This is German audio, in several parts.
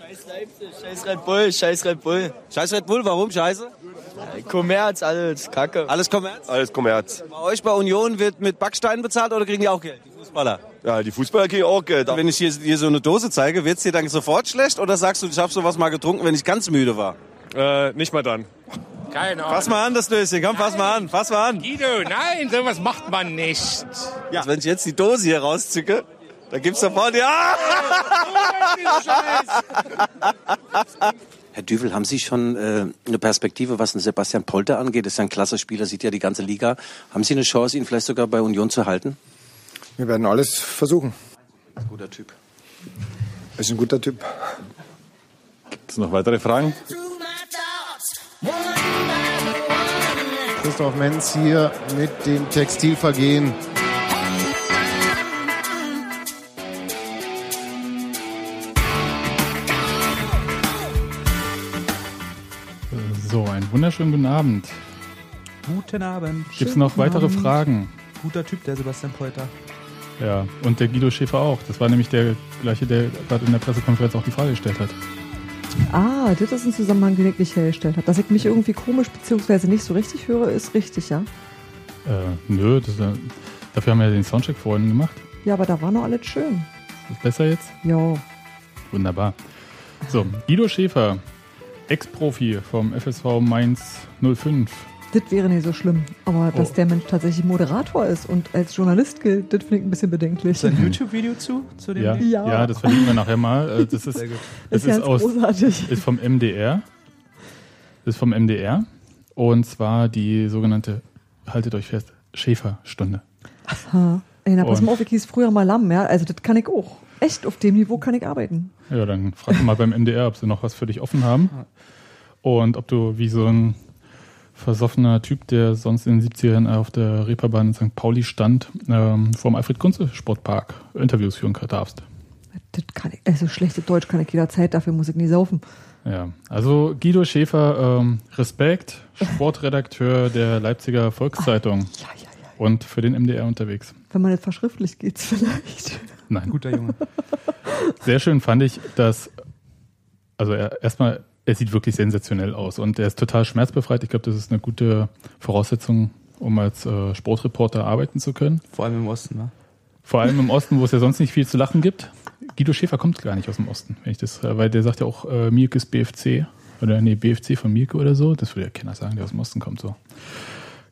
Scheiß Leipzig, scheiß Red Bull, scheiß Red Bull. Scheiß Red Bull, warum scheiße? Kommerz, alles Kacke. Alles Kommerz? Alles Kommerz. Bei euch bei Union wird mit Backsteinen bezahlt oder kriegen die auch Geld, die Fußballer? Ja, die Fußballer kriegen auch Geld. Wenn ich hier, hier so eine Dose zeige, wird's dir dann sofort schlecht oder sagst du, ich habe sowas mal getrunken, wenn ich ganz müde war? Äh, nicht mal dann. Keine Ahnung. Fass mal an, das Döschen, komm, fass mal an, fass mal an. Guido, nein, sowas macht man nicht. Ja. Wenn ich jetzt die Dose hier rauszücke, dann gibt's sofort die... Ah! Herr Düvel, haben Sie schon äh, eine Perspektive, was den Sebastian Polter angeht? Das ist ja ein klasse Spieler, sieht ja die ganze Liga. Haben Sie eine Chance, ihn vielleicht sogar bei Union zu halten? Wir werden alles versuchen. Ein guter Typ. Er ist ein guter Typ. Gibt es noch weitere Fragen? Christoph Menz hier mit dem Textilvergehen. Wunderschönen guten Abend. Guten Abend. Gibt es noch weitere Abend. Fragen? Guter Typ, der Sebastian Polter. Ja, und der Guido Schäfer auch. Das war nämlich der gleiche, der gerade in der Pressekonferenz auch die Frage gestellt hat. Ah, das ist ein Zusammenhang, den ich nicht hergestellt habe. Dass ich mich irgendwie komisch bzw. nicht so richtig höre, ist richtig, ja? Äh, nö, das, äh, dafür haben wir ja den Soundcheck vorhin gemacht. Ja, aber da war noch alles schön. Ist besser jetzt? Ja. Wunderbar. So, Guido Schäfer, Ex-Profi vom FSV Mainz 05. Das wäre nicht so schlimm. Aber dass Oh. der Mensch tatsächlich Moderator ist und als Journalist gilt, das finde ich ein bisschen bedenklich. Ist ein YouTube-Video zu? zu dem Ja, ja. Ja. das verlinken wir nachher mal. Äh, Das ist, Sehr gut. das Ist ganz großartig. ist vom MDR. Das ist vom MDR. Und zwar die sogenannte, haltet euch fest, Schäferstunde. Ha. Ey, na, pass mal auf, ich hieß früher mal Lamm, ja? Also das kann ich auch. Echt, auf dem Niveau kann ich arbeiten. Ja, dann frag mal beim MDR, ob sie noch was für dich offen haben. Und ob du wie so ein versoffener Typ, der sonst in den 70ern auf der Reeperbahn in St. Pauli stand, ähm, vor dem Alfred-Kunze-Sportpark Interviews führen darfst. Das kann ich, also schlechtes Deutsch kann ich jederzeit, dafür muss ich nie saufen. Ja, also Guido Schäfer, ähm, Respekt, Sportredakteur der Leipziger Volkszeitung Ja, ja, ja. und für den MDR unterwegs. Wenn man nicht verschriftlicht, geht's vielleicht. Nein, Guter Junge. Sehr schön fand ich, dass, also er, erstmal, er sieht wirklich sensationell aus und er ist total schmerzbefreit. Ich glaube, das ist eine gute Voraussetzung, um als äh, Sportreporter arbeiten zu können. Vor allem im Osten, ne? Vor allem im Osten, wo es ja sonst nicht viel zu lachen gibt. Guido Schäfer kommt gar nicht aus dem Osten, wenn ich das, äh, weil der sagt ja auch äh, Mielkes BFC oder nee, BFC von Mielke oder so. Das würde ja keiner sagen, der aus dem Osten kommt so.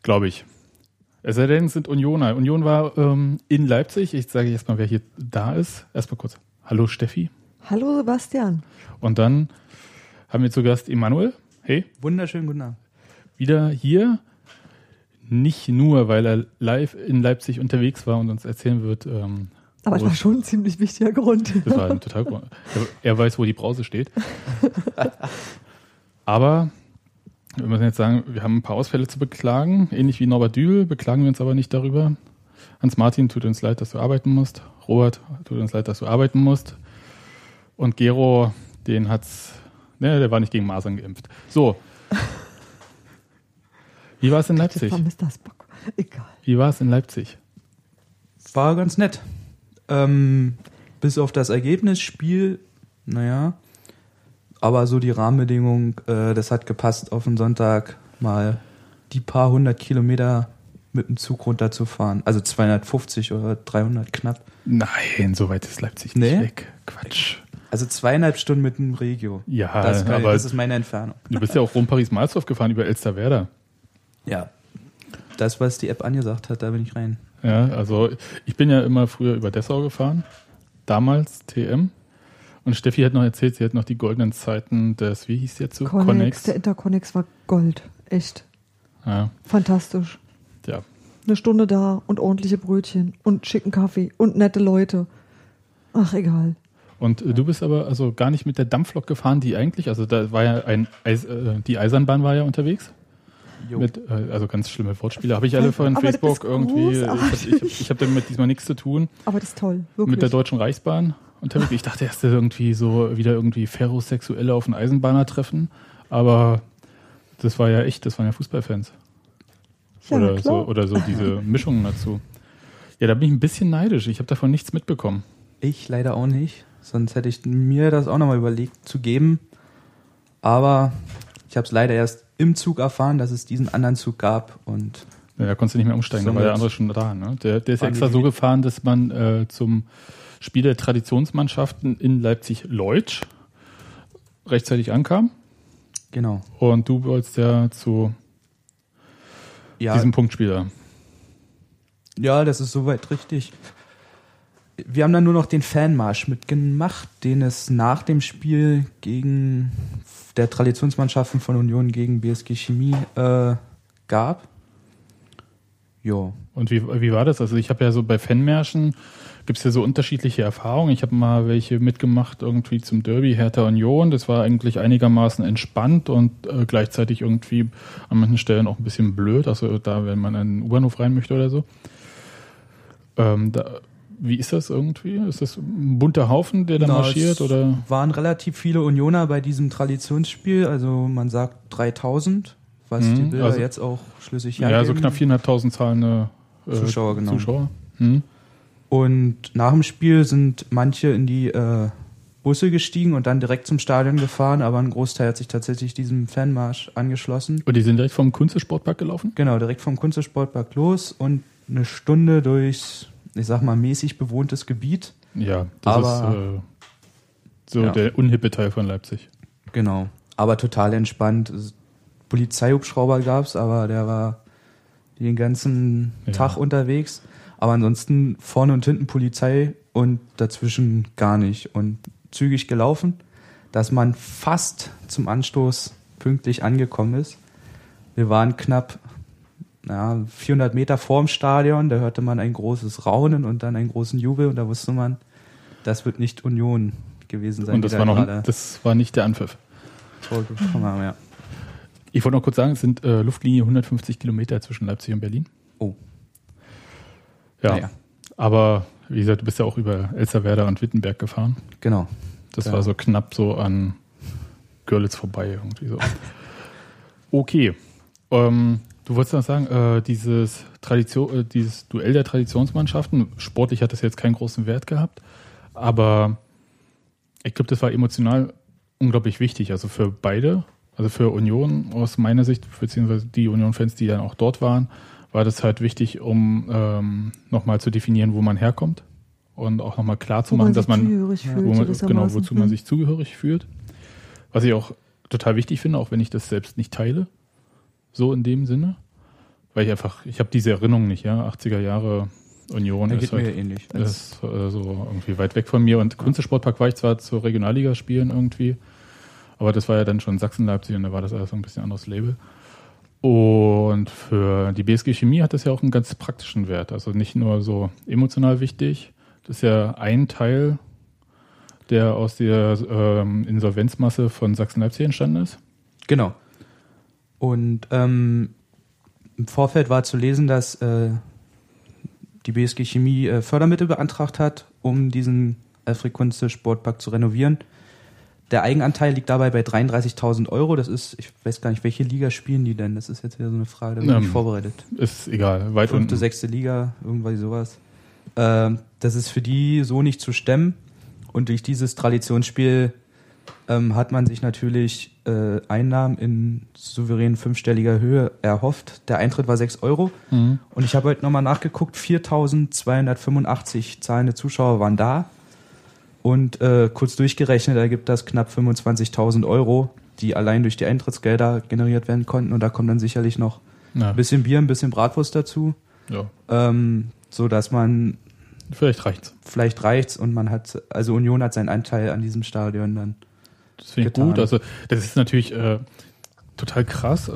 Glaube ich. Es sei denn, es sind Unioner. Union war ähm, in Leipzig. Ich sage jetzt mal, wer hier da ist. Erstmal kurz. Hallo Steffi. Hallo Sebastian. Und dann haben wir zu Gast Emanuel. Hey, Wunderschönen guten Abend. wieder hier. Nicht nur, weil er live in Leipzig unterwegs war und uns erzählen wird. Ähm, Aber es war schon ein ziemlich wichtiger Grund. Das war ein total Grund. Er weiß, wo die Brause steht. Aber wir müssen jetzt sagen, wir haben ein paar Ausfälle zu beklagen. Ähnlich wie Norbert Dübel beklagen wir uns aber nicht darüber. Hans-Martin, tut uns leid, dass du arbeiten musst. Robert, tut uns leid, dass du arbeiten musst. Und Gero, den hat's, ne, der war nicht gegen Masern geimpft. So. Wie war es in Leipzig? Das war Mr. Spock. Egal. Wie war es in Leipzig? War ganz nett. Ähm, bis auf das Ergebnis, Spiel, naja. Aber so die Rahmenbedingungen, äh, das hat gepasst, auf den Sonntag mal die paar hundert Kilometer mit dem Zug runterzufahren. Also 250 oder 300 knapp. Nein, so weit ist Leipzig nicht Nee? weg. Quatsch. Also zweieinhalb Stunden mit dem Regio. Ja, das, kann, aber das ist meine Entfernung. du bist ja auch Rom-Paris-Malzdorf gefahren über Elsterwerda. Ja. Das, was die App angesagt hat, da bin ich rein. Ja, also ich bin ja immer früher über Dessau gefahren, damals TM. Und Steffi hat noch erzählt, sie hat noch die goldenen Zeiten des, wie hieß der Zug? Connex, der Interconnex war Gold. Echt. Ja, Fantastisch. ja. Eine Stunde da und ordentliche Brötchen und schicken Kaffee und nette Leute. Ach, egal. Und äh, du bist aber also gar nicht mit der Dampflok gefahren, die eigentlich, also da war ja ein, Eis, äh, die Eisenbahn war ja unterwegs. Mit, äh, also ganz schlimme Wortspiele. Habe ich alle von Aber Facebook irgendwie. Ich habe großartig. ich hab, ich hab damit diesmal nichts zu tun. Aber das ist toll. Wirklich. Mit der Deutschen Reichsbahn unterwegs. Ich dachte erst irgendwie so wieder irgendwie Ferrosexuelle auf einen Eisenbahner treffen. Aber das war ja echt, das waren ja Fußballfans. ja, oder, klar. so, oder so diese Mischungen dazu. Ja, da bin ich ein bisschen neidisch. Ich habe davon nichts mitbekommen. Ich leider auch nicht. Sonst hätte ich mir das auch nochmal überlegt zu geben. Aber ich habe es leider erst im Zug erfahren, dass es diesen anderen Zug gab und Ja, da konntest du nicht mehr umsteigen, da war der andere schon da. Ne? Der, der ist extra so gefahren, dass man äh, zum Spiel der Traditionsmannschaften in Leipzig-Leutsch rechtzeitig ankam. genau. Und du wolltest ja zu Ja, diesem Punktspieler. Ja, das ist soweit richtig. Wir haben dann nur noch den Fanmarsch mitgemacht, den es nach dem Spiel gegen der Traditionsmannschaften von Union gegen BSG Chemie äh, gab. Jo. Und wie, wie war das? Also ich habe ja so bei Fanmärschen gibt es ja so unterschiedliche Erfahrungen. Ich habe mal welche mitgemacht irgendwie zum Derby Hertha Union. Das war eigentlich einigermaßen entspannt und äh, gleichzeitig irgendwie an manchen Stellen auch ein bisschen blöd. Also da, wenn man in den U-Bahnhof rein möchte oder so. Ähm, da, wie ist das irgendwie? Ist das ein bunter Haufen, der da Na, marschiert? es Oder? waren relativ viele Unioner bei diesem Traditionsspiel, also man sagt 3000, was Mhm, die Bilder also- jetzt auch schlüssig Ja, so knapp 4.500 zahlende äh, Zuschauer, genau. Zuschauer. Hm? Und nach dem Spiel sind manche in die äh, Busse gestiegen und dann direkt zum Stadion gefahren, aber ein Großteil hat sich tatsächlich diesem Fanmarsch angeschlossen. Und die sind direkt vom Kunstsportpark gelaufen? Genau, direkt vom Kunstsportpark los und eine Stunde durchs, ich sag mal, mäßig bewohntes Gebiet. Ja, das Aber- ist äh, so Ja. der unhippe Teil von Leipzig. Genau. Aber total entspannt. Es- Polizeihubschrauber gab's, aber der war den ganzen Ja. Tag unterwegs. Aber ansonsten vorne und hinten Polizei und dazwischen gar nicht. Und zügig gelaufen, dass man fast zum Anstoß pünktlich angekommen ist. Wir waren knapp ja, 400 Meter vorm Stadion, da hörte man ein großes Raunen und dann einen großen Jubel und da wusste man, das wird nicht Union gewesen sein. Und das war, noch, das war nicht der Anpfiff. Tor bekommen haben, ja. Ich wollte noch kurz sagen, es sind äh, Luftlinie 150 Kilometer zwischen Leipzig und Berlin. Oh. Ja. Naja. Aber wie gesagt, du bist ja auch über Elsterwerda und Wittenberg gefahren. Genau. Das Ja. war so knapp so an Görlitz vorbei irgendwie so. Okay. Ähm, du wolltest noch sagen, äh, dieses Tradition, äh, dieses Duell der Traditionsmannschaften, sportlich hat das jetzt keinen großen Wert gehabt, aber ich glaube, das war emotional unglaublich wichtig, also für beide, also für Union aus meiner Sicht, beziehungsweise die Union-Fans, die dann auch dort waren, war das halt wichtig, um ähm, nochmal zu definieren, wo man herkommt und auch nochmal klar zu Wo machen, man dass sich man, wo man genau, wozu man sich zugehörig fühlt. Was ich auch total wichtig finde, auch wenn ich das selbst nicht teile, so in dem Sinne, weil ich einfach, ich habe diese Erinnerung nicht, ja, 80er Jahre Union Da ist halt, mir ähnlich. ist äh, so irgendwie weit weg von mir und Kunstsportpark war ich zwar zur Regionalliga spielen irgendwie, aber das war ja dann schon Sachsen-Leipzig und da war das alles so ein bisschen anderes Label. Und für die BSG Chemie hat das ja auch einen ganz praktischen Wert. Also nicht nur so emotional wichtig. Das ist ja ein Teil, der aus der ähm, Insolvenzmasse von Sachsen-Leipzig entstanden ist. Genau. Und ähm, im Vorfeld war zu lesen, dass äh, die BSG Chemie äh, Fördermittel beantragt hat, um diesen Alfred Kunze Sportpark zu renovieren. Der Eigenanteil liegt dabei bei 33.000 Euro. Das ist, ich weiß gar nicht, welche Liga spielen die denn? Das ist jetzt wieder so eine Frage, da bin ich Ähm, nicht vorbereitet. Ist egal, weit Fünfte, unten. sechste Liga, irgendwas sowas. Ähm, das ist für die so nicht zu stemmen. Und durch dieses Traditionsspiel ähm, hat man sich natürlich äh, Einnahmen in souverän fünfstelliger Höhe erhofft. Der Eintritt war 6 Euro. Mhm. Und ich habe heute nochmal nachgeguckt, 4.285 zahlende Zuschauer waren da. Und äh, kurz durchgerechnet ergibt das knapp 25.000 Euro, die allein durch die Eintrittsgelder generiert werden konnten. Und da kommt dann sicherlich noch Ja, ein bisschen Bier, ein bisschen Bratwurst dazu, ja, ähm, so dass man vielleicht reicht's. vielleicht reicht's und man hat, also Union hat seinen Anteil an diesem Stadion dann. Das finde ich getan. gut. Also das ist natürlich äh, total krass.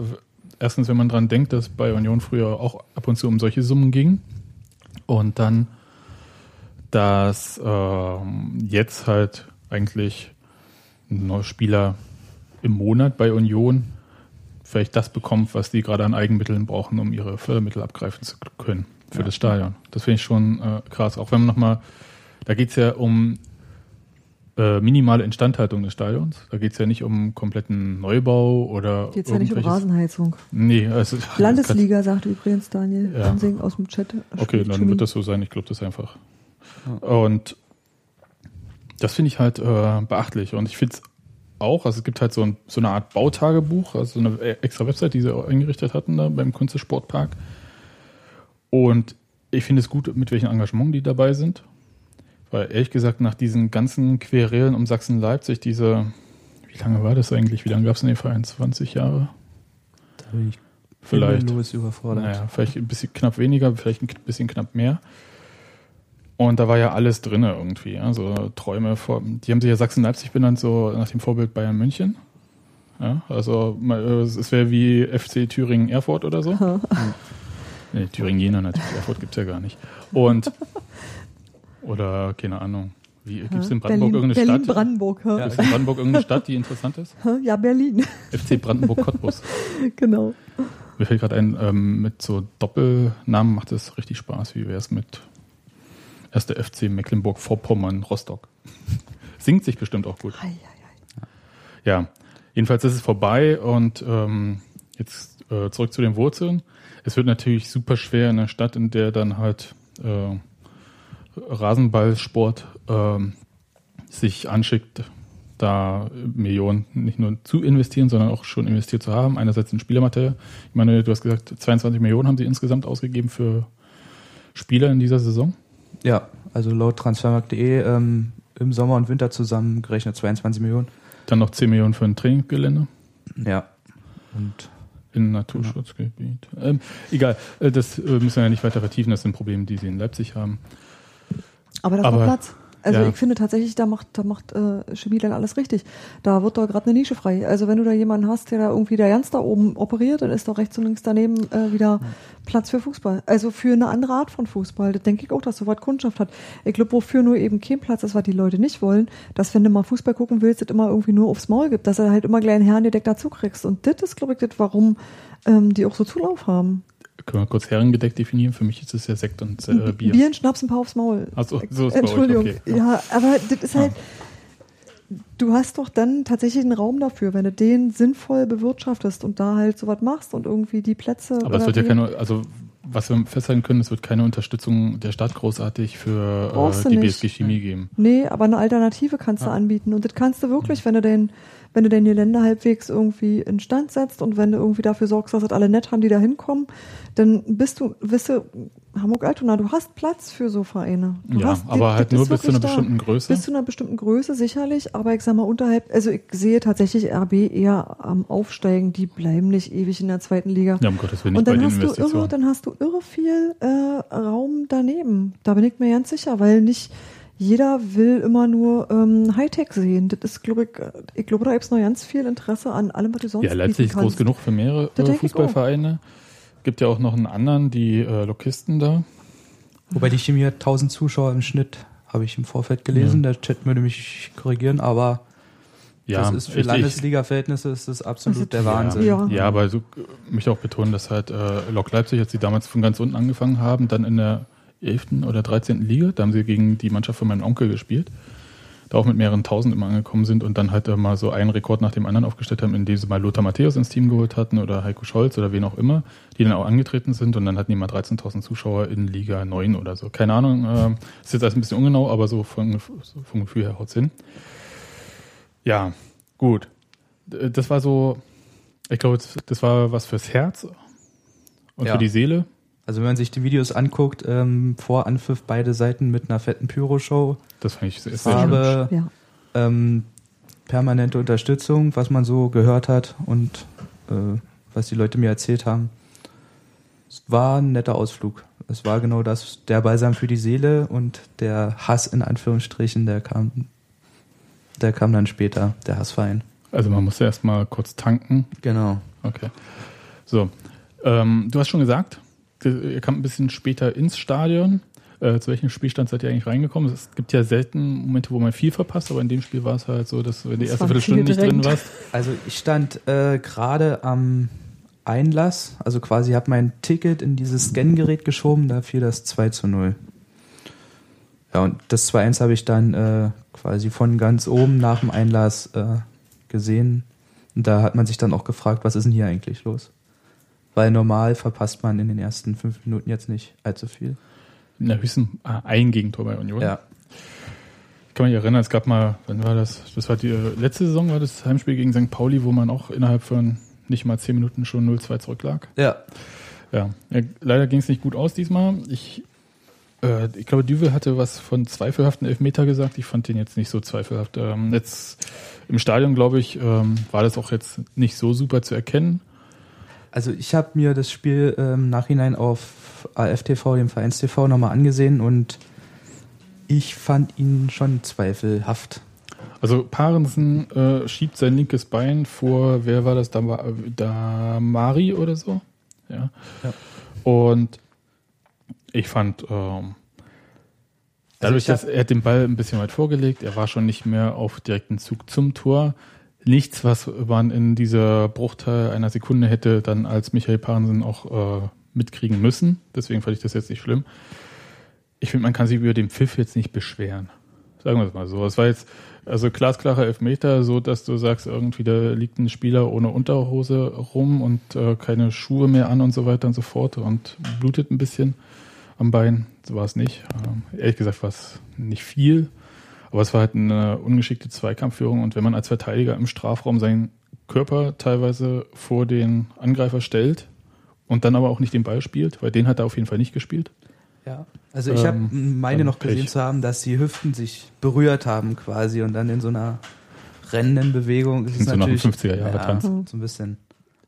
Erstens, wenn man dran denkt, dass bei Union früher auch ab und zu um solche Summen ging. Und dann, dass ähm, jetzt halt eigentlich ein neuer Spieler im Monat bei Union vielleicht das bekommt, was die gerade an Eigenmitteln brauchen, um ihre Fördermittel abgreifen zu können für Ja. das Stadion. Das finde ich schon äh, krass. Auch wenn man nochmal, da geht es ja um äh, minimale Instandhaltung des Stadions. Da geht es ja nicht um kompletten Neubau oder Geht's ja nicht um Rasenheizung. Nee, also Landesliga, sagt übrigens Daniel Ja. Aus dem Chat. Okay, dann wird das so sein. Ich glaube das einfach. Und Das finde ich halt äh, beachtlich. Und ich finde es auch, also es gibt halt so, ein, so eine Art Bautagebuch, also so eine extra Website, die sie auch eingerichtet hatten da beim Kunstsportpark. Und ich finde es gut, mit welchem Engagement die dabei sind. Weil ehrlich gesagt, nach diesen ganzen Querelen um Sachsen-Leipzig, diese, wie lange war das eigentlich? Wie lange gab es in den Verein? 20 Jahre? Da bin ich Vielleicht. Überfordert. Naja, vielleicht ein bisschen knapp weniger, vielleicht ein bisschen knapp mehr. Und da war ja alles drin irgendwie. Ja? So Träume vor. Die haben sich ja Sachsen-Leipzig benannt, so nach dem Vorbild Bayern München. Ja, also es wäre wie FC Thüringen Erfurt oder so. nee, Thüringen Jena natürlich, Erfurt gibt es ja gar nicht. Und oder keine Ahnung. Wie gibt es in Brandenburg Berlin, irgendeine Berlin, Stadt? Brandenburg. Ja, ist in Brandenburg irgendeine Stadt, die interessant ist? Ja, Berlin. FC Brandenburg Cottbus. genau. Mir fällt gerade ein, ähm, mit so Doppelnamen macht es richtig Spaß. Wie wäre es mit 1. FC Mecklenburg-Vorpommern Rostock? Singt sich bestimmt auch gut. Ei, ei, ei. Ja, jedenfalls ist es vorbei und ähm, jetzt äh, zurück zu den Wurzeln. Es wird natürlich super schwer in einer Stadt, in der dann halt äh, Rasenballsport ähm, sich anschickt, da Millionen nicht nur zu investieren, sondern auch schon investiert zu haben. Einerseits in Spielermaterial. Ich meine, du hast gesagt, 22 Millionen haben sie insgesamt ausgegeben für Spieler in dieser Saison. Ja, also laut transfermarkt.de ähm, im Sommer und Winter zusammen gerechnet 22 Millionen. Dann noch 10 Millionen für ein Trainingsgelände. Ja. Und in Naturschutzgebiet. Ähm, egal, äh, das äh, müssen wir ja nicht weiter vertiefen. Das sind Probleme, die sie in Leipzig haben. Aber das Aber- war Platz. Also ja. ich finde tatsächlich, da macht, da macht äh, Chemie dann alles richtig. Da wird doch gerade eine Nische frei. Also wenn du da jemanden hast, der da irgendwie da ganz da oben operiert, dann ist doch rechts und links daneben äh, wieder Platz für Fußball. Also für eine andere Art von Fußball. Das denke ich auch, dass so was Kundschaft hat. Ich glaube, wofür nur eben kein Platz ist, was die Leute nicht wollen, dass wenn du mal Fußball gucken willst, es immer irgendwie nur aufs Maul gibt, dass er halt immer gleich einen Herrn direkt dazu kriegst. Und das ist, glaube ich, das, warum ähm, die auch so Zulauf haben. Können wir kurz herrengedeckt definieren? Für mich ist es ja Sekt und äh, Bier. Bier und Schnaps ein paar aufs Maul. Ach so, so ist Entschuldigung. okay. Ja, aber das ist halt, du hast doch dann tatsächlich einen Raum dafür, wenn du den sinnvoll bewirtschaftest und da halt sowas machst und irgendwie die Plätze. Aber es wird ja keine, also was wir festhalten können, es wird keine Unterstützung der Stadt großartig für äh, die. BSG Chemie geben. Nee, aber eine Alternative kannst du Ja. anbieten. Und das kannst du wirklich, wenn du den, wenn du den Gelände halbwegs irgendwie instand setzt und wenn du irgendwie dafür sorgst, dass das alle nett haben, die da hinkommen, dann bist du, bist du, Hamburg-Altona, du hast Platz für so Vereine. Du Ja, hast, aber das- halt nur bis zu einer da. bestimmten Größe. Bis zu einer bestimmten Größe sicherlich, aber ich sag mal unterhalb, also ich sehe tatsächlich RB eher am Aufsteigen, die bleiben nicht ewig in der zweiten Liga. Ja, um Gottes Willen nicht Und bei dann den hast du irre, dann hast du irre viel äh, Raum daneben. Da bin ich mir ganz sicher, weil nicht jeder will immer nur ähm, Hightech sehen. Das ist, glaube ich, äh, ich glaube, da gibt es noch ganz viel Interesse an allem, was du sonst Ja, Leipzig ist groß genug für mehrere äh, Fußballvereine. Gibt ja auch noch einen anderen, die äh, Lokisten da. Wobei die Chemie hat 1000 Zuschauer im Schnitt, habe ich im Vorfeld gelesen. Der Chat würde mich korrigieren, aber Ja, das ist für Landesliga-Verhältnisse ist das absolut Das der Wahnsinn. Ja. Ja, aber so, äh, möchte auch betonen, dass halt äh, Lok Leipzig, als sie damals von ganz unten angefangen haben, dann in der 11. oder 13. Liga, da haben sie gegen die Mannschaft von meinem Onkel gespielt, da auch mit mehreren Tausend immer angekommen sind und dann halt mal so einen Rekord nach dem anderen aufgestellt haben, indem sie mal Lothar Matthäus ins Team geholt hatten oder Heiko Scholz oder wen auch immer, die dann auch angetreten sind und dann hatten die mal 13.000 Zuschauer in Liga 9 oder so. Keine Ahnung, äh, ist jetzt alles ein bisschen ungenau, aber so vom, so vom Gefühl her haut's hin. Ja, gut. Das war so, ich glaube, das- das war was fürs Herz und Ja. für die Seele. Also wenn man sich die Videos anguckt, ähm, vor Anpfiff beide Seiten mit einer fetten Pyro-Show, Das fand ich sehr, sehr schön. Farbe, Ja. ähm, permanente Unterstützung, was man so gehört hat und äh, was die Leute mir erzählt haben. Es war ein netter Ausflug. Es war genau das, der Balsam für die Seele und der Hass in Anführungsstrichen, der kam, der kam dann später, der Hassverein. Also man musste erst mal kurz tanken. Genau. Okay. So, ähm, du hast schon gesagt, ihr kamt ein bisschen später ins Stadion. Äh, zu welchem Spielstand seid ihr eigentlich reingekommen? Es gibt ja selten Momente, wo man viel verpasst, aber in dem Spiel war es halt so, dass wenn die Es erste Viertelstunde nicht drin warst. Also ich stand äh, gerade am Einlass, also quasi habe mein Ticket in dieses Scan-Gerät geschoben, da fiel das 2 zu 0. Ja, und das 2-1 habe ich dann äh, quasi von ganz oben nach dem Einlass äh, gesehen. Und da hat man sich dann auch gefragt, was ist denn hier eigentlich los? Weil normal verpasst man in den ersten fünf Minuten jetzt nicht allzu viel. In der höchsten ah, ein Gegentor bei Union. Ja. Ich kann mich erinnern, es gab mal, wann war das? Das war die äh, letzte Saison, war das Heimspiel gegen St. Pauli, wo man auch innerhalb von nicht mal 10 Minuten schon 0-2 zurücklag. Ja. Ja, ja leider ging es nicht gut aus diesmal. Ich, äh, ich glaube, Düvel hatte was von zweifelhaften Elfmeter gesagt. Ich fand den jetzt nicht so zweifelhaft. Ähm, jetzt im Stadion, glaube ich, ähm, war das auch jetzt nicht so super zu erkennen. Also ich habe mir das Spiel im ähm, Nachhinein auf AFTV, dem Vereinstv, nochmal angesehen und ich fand ihn schon zweifelhaft. Also Parensen äh, schiebt sein linkes Bein vor, wer war das, da, da Mari oder so? Ja. ja. Und ich fand, ähm, dadurch, also dass er den Ball ein bisschen weit vorgelegt, er war schon nicht mehr auf direkten Zug zum Tor. Nichts, was man in dieser Bruchteil einer Sekunde hätte dann als Michael Parensen auch äh, mitkriegen müssen. Deswegen fand ich das jetzt nicht schlimm ich finde, man kann sich über den Pfiff jetzt nicht beschweren. Sagen wir es mal so. Es war jetzt also glasklarer Elfmeter, so dass du sagst, irgendwie da liegt ein Spieler ohne Unterhose rum und äh, keine Schuhe mehr an und so weiter und so fort und blutet ein bisschen am Bein. So war es nicht. Ähm, ehrlich gesagt war es nicht viel, aber es war halt eine ungeschickte Zweikampfführung und wenn man als Verteidiger im Strafraum seinen Körper teilweise vor den Angreifer stellt und dann aber auch nicht den Ball spielt, weil den hat er auf jeden Fall nicht gespielt, ja. Also ich habe ähm, meine noch gesehen Pech. zu haben, dass die Hüften sich berührt haben quasi und dann in so einer rennenden Bewegung ist es so natürlich 50er Jahre ja, so ein bisschen.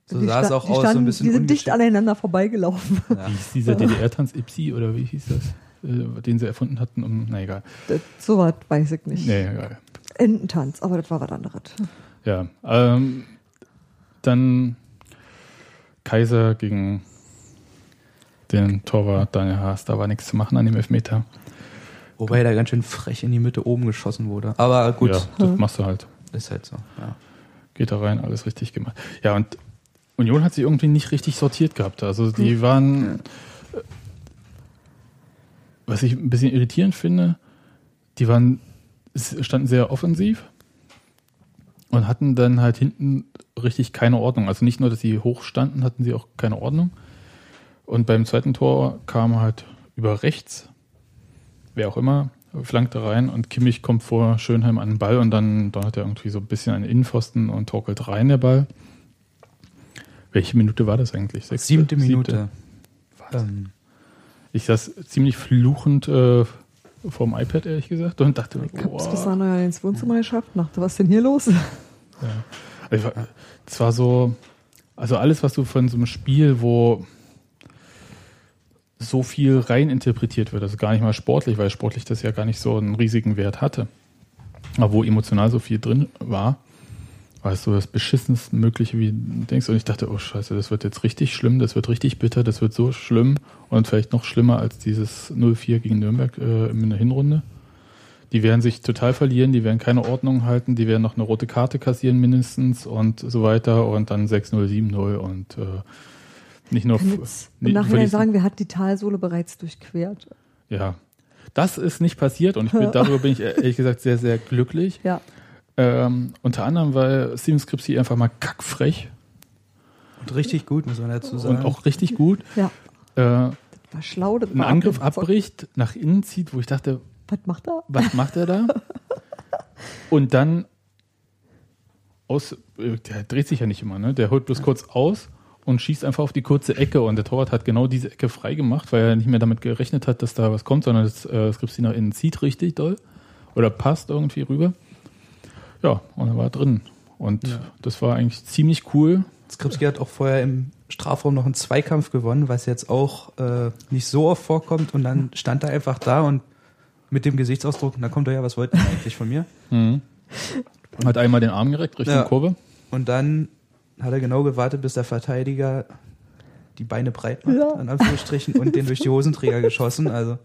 So die sah es auch aus, standen, so ein bisschen. Die sind dicht aneinander vorbeigelaufen. Ja. Wie hieß dieser DDR-Tanz Ipsi oder wie hieß das, den sie erfunden hatten? Um, na egal. Das, so was weiß ich nicht. Nee, egal. Ententanz, aber das war was anderes. Ja, ähm, dann Kaiser gegen den Torwart Daniel Haas. Da war nichts zu machen an dem Elfmeter. Wobei da ganz schön frech in die Mitte oben geschossen wurde. Aber gut. Ja, das mhm. machst du halt. Ist halt so, ja. Geht da rein, alles richtig gemacht. Ja, und Union hat sich irgendwie nicht richtig sortiert gehabt. Also die waren, äh, was ich ein bisschen irritierend finde, die waren, standen sehr offensiv und hatten dann halt hinten richtig keine Ordnung. Also nicht nur, dass sie hoch standen, hatten sie auch keine Ordnung. Und beim zweiten Tor kam halt über rechts, wer auch immer, flankte rein und Kimmich kommt vor Schönheim an den Ball und dann donnert er irgendwie so ein bisschen an den Innenpfosten und torkelt rein der Ball. Welche Minute war das eigentlich? Sechste? Siebte Minute. Ähm. Ich saß ziemlich fluchend äh, vorm iPad, ehrlich gesagt, und dachte, ich hab's bis dahin ja ins Wohnzimmer geschafft, dachte, was ist denn hier los? Ja. Also, das war so, also alles, was du von so einem Spiel, wo so viel rein interpretiert wird. Also gar nicht mal sportlich, weil sportlich das ja gar nicht so einen riesigen Wert hatte. Aber wo emotional so viel drin war, es so das beschissenste Mögliche, wie du denkst. Und ich dachte, oh Scheiße, das wird jetzt richtig schlimm, das wird richtig bitter, das wird so schlimm und vielleicht noch schlimmer als dieses 0-4 gegen Nürnberg äh, in der Hinrunde. Die werden sich total verlieren, die werden keine Ordnung halten, die werden noch eine rote Karte kassieren mindestens und so weiter und dann 6-0, 7-0 und äh, nicht nur. Im Nachhinein sagen, wir hat die Talsohle bereits durchquert. Ja. Das ist nicht passiert und ich bin, darüber bin ich ehrlich gesagt sehr, sehr glücklich. Ja. Ähm, unter anderem, weil Steven Skripsi einfach mal kackfrech. Und richtig gut, muss man dazu sagen. Und auch richtig gut. Ja. Äh, war schlau, das einen Angriff abbricht, nach innen zieht, wo ich dachte, was macht er? Was macht er da? und dann aus, äh, der dreht sich ja nicht immer, ne? Der holt bloß kurz aus und schießt einfach auf die kurze Ecke und der Torwart hat genau diese Ecke frei gemacht, weil er nicht mehr damit gerechnet hat, dass da was kommt, sondern das äh, Skripsi nach innen zieht richtig doll oder passt irgendwie rüber. Ja, und er war drin. Und ja. das war eigentlich ziemlich cool. Skripski hat auch vorher im Strafraum noch einen Zweikampf gewonnen, was jetzt auch äh, nicht so oft vorkommt. Und dann stand er einfach da und mit dem Gesichtsausdruck, da kommt er ja, was wollten eigentlich von mir? Mhm. Hat einmal den Arm gereckt Richtung ja. Kurve. Und dann hat er genau gewartet, bis der Verteidiger die Beine breit macht, ja. an Anführungsstrichen, und den durch die Hosenträger geschossen. Also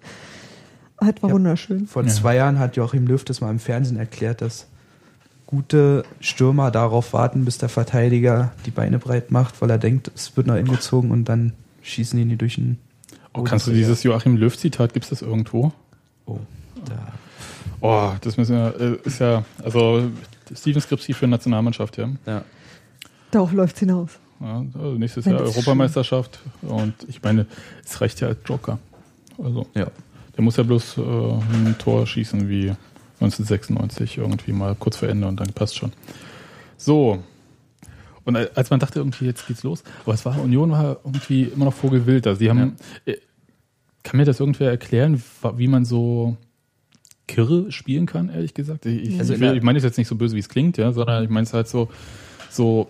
hat war wunderschön. Vor ja. zwei Jahren hat Joachim Löw das mal im Fernsehen erklärt, dass gute Stürmer darauf warten, bis der Verteidiger die Beine breit macht, weil er denkt, es wird noch hingezogen und dann schießen die durch den. Oh, kannst du dieses Joachim Löw-Zitat, gibt es das irgendwo? Oh, da. Oh, das müssen wir, äh, ist ja, also Steven Skripski für Nationalmannschaft, ja. Ja. Darauf läuft es hinaus. Ja, also nächstes Wenn Jahr Europameisterschaft und ich meine, es reicht ja als Joker. Also ja. der muss ja bloß äh, ein Tor schießen wie 1996 irgendwie mal kurz vor Ende und dann passt schon. So. Und als man dachte, irgendwie jetzt geht's los, aber es war, Union war irgendwie immer noch vogelwild. Also die haben, äh, kann mir das irgendwer erklären, wie man so Kirre spielen kann, ehrlich gesagt? Ich, Also ich, ich meine es jetzt nicht so böse, wie es klingt, ja, sondern ich meine es halt so, so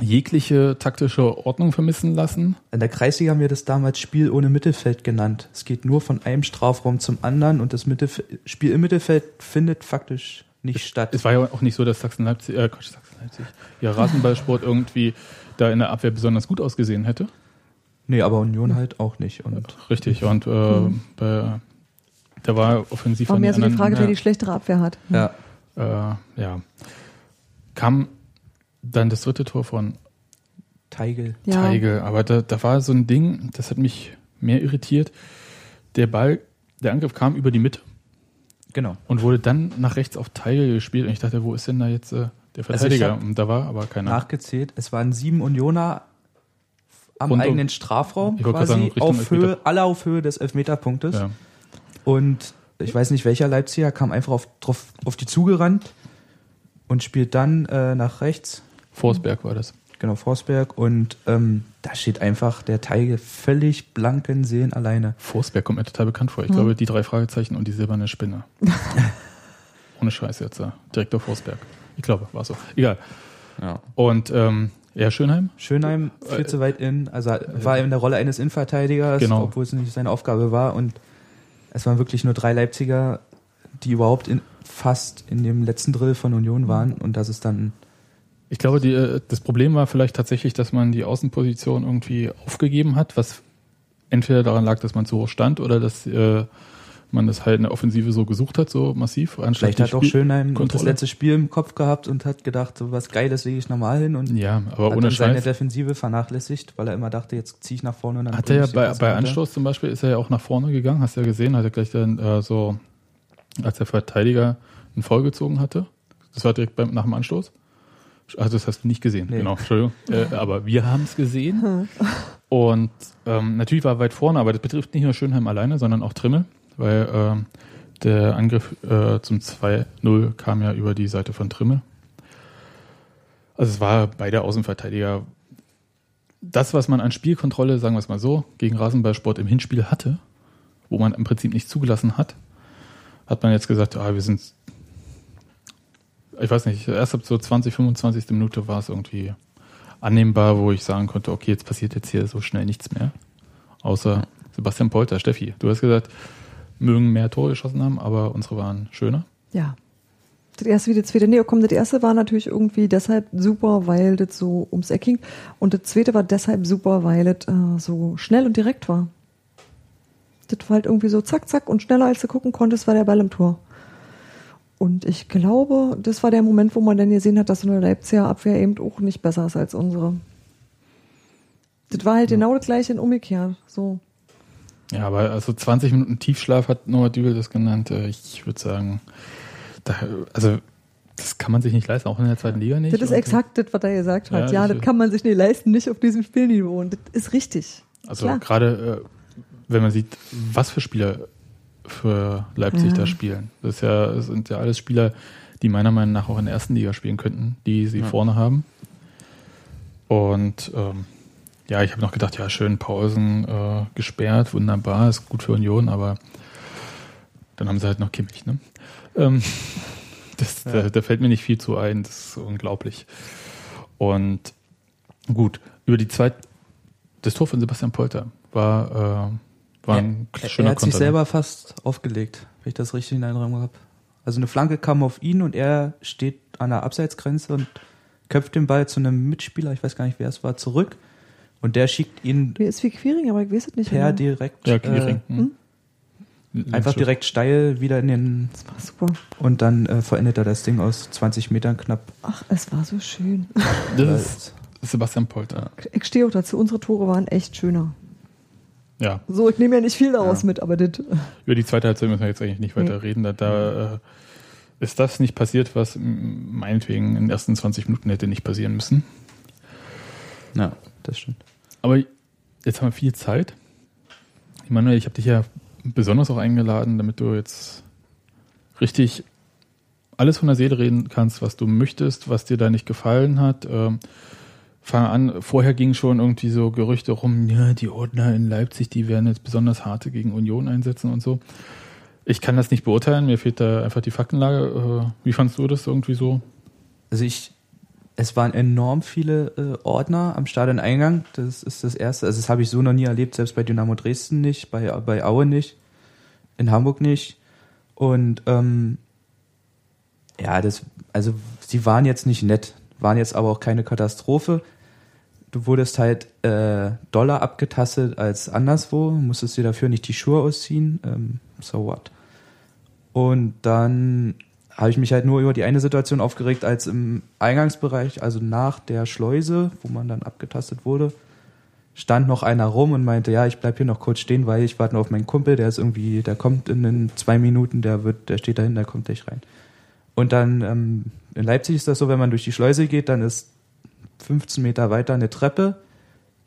jegliche taktische Ordnung vermissen lassen. In der Kreisliga haben wir das damals Spiel ohne Mittelfeld genannt. Es geht nur von einem Strafraum zum anderen und das Mittelf Spiel im Mittelfeld findet faktisch nicht statt. Es war ja auch nicht so, dass Sachsen-Leipzig, äh, Quatsch, Sachsen-Leipzig, ja, Rasenballsport irgendwie da in der Abwehr besonders gut ausgesehen hätte. Nee, aber Union halt auch nicht. Und Richtig, und äh, Mhm. bei, da war offensiv War mehr so die Frage, anderen, wer die schlechtere Abwehr hat. ja, ja, äh, ja. Kam dann das dritte Tor von Teigel. Ja. Teigl, aber da, da war so ein Ding, das hat mich mehr irritiert. Der Ball, der Angriff kam über die Mitte Genau. und wurde dann nach rechts auf Teigl gespielt und ich dachte, wo ist denn da jetzt äh, der Verteidiger? hab und da war aber keiner. Nachgezählt. Es waren sieben Unioner am Rund um- eigenen Strafraum, Ich wollte gerade quasi sagen, auf. Höhe, alle auf Höhe des Elfmeterpunktes. ja. Und ich weiß nicht, welcher Leipziger kam einfach auf, drauf, auf die zugerannt und spielt dann äh, nach rechts. Forsberg war das. Genau, Forsberg. Und ähm, da steht einfach der Teige völlig blanken Sehen alleine. Forsberg kommt mir total bekannt vor. Ich Hm. glaube, die drei Fragezeichen und die silberne Spinne. Ohne Scheiß jetzt. Ja. Direktor Forsberg. Ich glaube, war so. Egal. Ja. Und ähm, ja, Schönheim? Schönheim viel zu weit in, also war in der Rolle eines Innenverteidigers, Genau. obwohl es nicht seine Aufgabe war. Und es waren wirklich nur drei Leipziger, die überhaupt in, fast in dem letzten Drill von Union waren. Und das ist dann Ich glaube, die, äh, das Problem war vielleicht tatsächlich, dass man die Außenposition irgendwie aufgegeben hat, was entweder daran lag, dass man zu hoch stand oder dass äh, man das halt in der Offensive so gesucht hat, so massiv. anstatt Vielleicht hat auch Schönheim das letzte Spiel im Kopf gehabt und hat gedacht, so was Geiles lege ich normal hin und Ja, aber hat ohne dann seine Scheiß. Defensive vernachlässigt, weil er immer dachte, jetzt ziehe ich nach vorne und dann Hat er ja bei, bei. Anstoß zum Beispiel ist er ja auch nach vorne gegangen, hast du ja gesehen, hat er gleich dann äh, so, als der Verteidiger einen Foul gezogen hatte. Das war direkt beim, nach dem Anstoß. Also das hast du nicht gesehen, Nee. genau, Entschuldigung. Äh, aber wir haben es gesehen. Und ähm, natürlich war er weit vorne, aber das betrifft nicht nur Schönheim alleine, sondern auch Trimmel, weil ähm, der Angriff äh, zum 2-0 kam ja über die Seite von Trimmel. Also es war beide Außenverteidiger das, was man an Spielkontrolle, sagen wir es mal so, gegen Rasenballsport im Hinspiel hatte, wo man im Prinzip nicht zugelassen hat, hat man jetzt gesagt, ah, wir sind, ich weiß nicht, erst ab so 20, 25. Minute war es irgendwie annehmbar, wo ich sagen konnte, okay, jetzt passiert jetzt hier so schnell nichts mehr. Außer Sebastian Polter, Steffi. Du hast gesagt, mögen mehr Tore geschossen haben, aber unsere waren schöner. Ja. Das erste wie das zweite. Nee, komm, das erste war natürlich irgendwie deshalb super, weil das so ums Eck ging. Und das zweite war deshalb super, weil es äh, so schnell und direkt war. Das war halt irgendwie so zack, zack und schneller als du gucken konntest, war der Ball im Tor. Und ich glaube, das war der Moment, wo man dann gesehen hat, dass so eine Leipziger Abwehr eben auch nicht besser ist als unsere. Das war halt genau das gleiche in umgekehrt. So. Ja, aber also 20 Minuten Tiefschlaf hat Noah Dübel das genannt. Äh, Ich würde sagen, da, also das kann man sich nicht leisten, auch in der zweiten Liga nicht. Das ist exakt das, was er gesagt hat. Ja, Ja, ich- das kann man sich nicht leisten, nicht auf diesem Spielniveau. Und das ist richtig. Also Klar. gerade, äh, wenn man sieht, was für Spieler für Leipzig Ja. da spielen. Das, ist ja, das sind ja alles Spieler, die meiner Meinung nach auch in der ersten Liga spielen könnten, die sie vorne haben. Und ähm, ja, ich habe noch gedacht, ja, schön Pausen äh, gesperrt, wunderbar, ist gut für Union, aber dann haben sie halt noch Kimmich, ne? Ähm, das, da, da fällt mir nicht viel zu ein, das ist unglaublich. Und gut, über die Zeit, das Tor von Sebastian Polter war, äh, war ein er, schöner er hat sich Konter. ne? selber fast aufgelegt, wenn ich das richtig in Erinnerung habe. Also eine Flanke kam auf ihn und er steht an der Abseitsgrenze und köpft den Ball zu einem Mitspieler, ich weiß gar nicht, wer es war, zurück. Und der schickt ihn Mir ist wie Quiring, aber ich weiß es nicht. per genau. direkt, Ja, äh, Quiring. hm. einfach direkt steil wieder in den Das war super. und dann äh, verendet er das Ding aus 20 Metern knapp. Ach, es war so schön. Das ist Sebastian Polter. Ich stehe auch dazu. Unsere Tore waren echt schöner. Ja, So, ich nehme ja nicht viel daraus mit, aber das. über die zweite Halbzeit müssen wir jetzt eigentlich nicht weiter Nee. reden. Da, da äh, ist das nicht passiert, was meinetwegen in den ersten 20 Minuten hätte nicht passieren müssen. Ja, das stimmt. Aber jetzt haben wir viel Zeit. Manuel, ich habe dich ja besonders auch eingeladen, damit du jetzt richtig alles von der Seele reden kannst, was du möchtest, was dir da nicht gefallen hat. Ähm, fang an, vorher ging schon irgendwie so Gerüchte rum, ja, die Ordner in Leipzig, die werden jetzt besonders harte gegen Union einsetzen und so. Ich kann das nicht beurteilen, mir fehlt da einfach die Faktenlage. Äh, wie fandst du das irgendwie so? Also ich, es waren enorm viele äh, Ordner am Stadioneingang. Das ist das Erste. Also das habe ich so noch nie erlebt, selbst bei Dynamo Dresden nicht, bei, bei Aue nicht, in Hamburg nicht. Und ähm, ja, das, also sie waren jetzt nicht nett, waren jetzt aber auch keine Katastrophe. Du wurdest halt äh, doller abgetastet als anderswo, musstest dir dafür nicht die Schuhe ausziehen. Ähm, so what? Und dann habe ich mich halt nur über die eine Situation aufgeregt, als im Eingangsbereich, also nach der Schleuse, wo man dann abgetastet wurde, stand noch einer rum und meinte, ja, ich bleib hier noch kurz stehen, weil ich warte noch auf meinen Kumpel, der ist irgendwie, der kommt in den zwei Minuten, der wird, der steht dahin, der kommt gleich rein. Und dann ähm, in Leipzig ist das so, wenn man durch die Schleuse geht, dann ist 15 Meter weiter eine Treppe,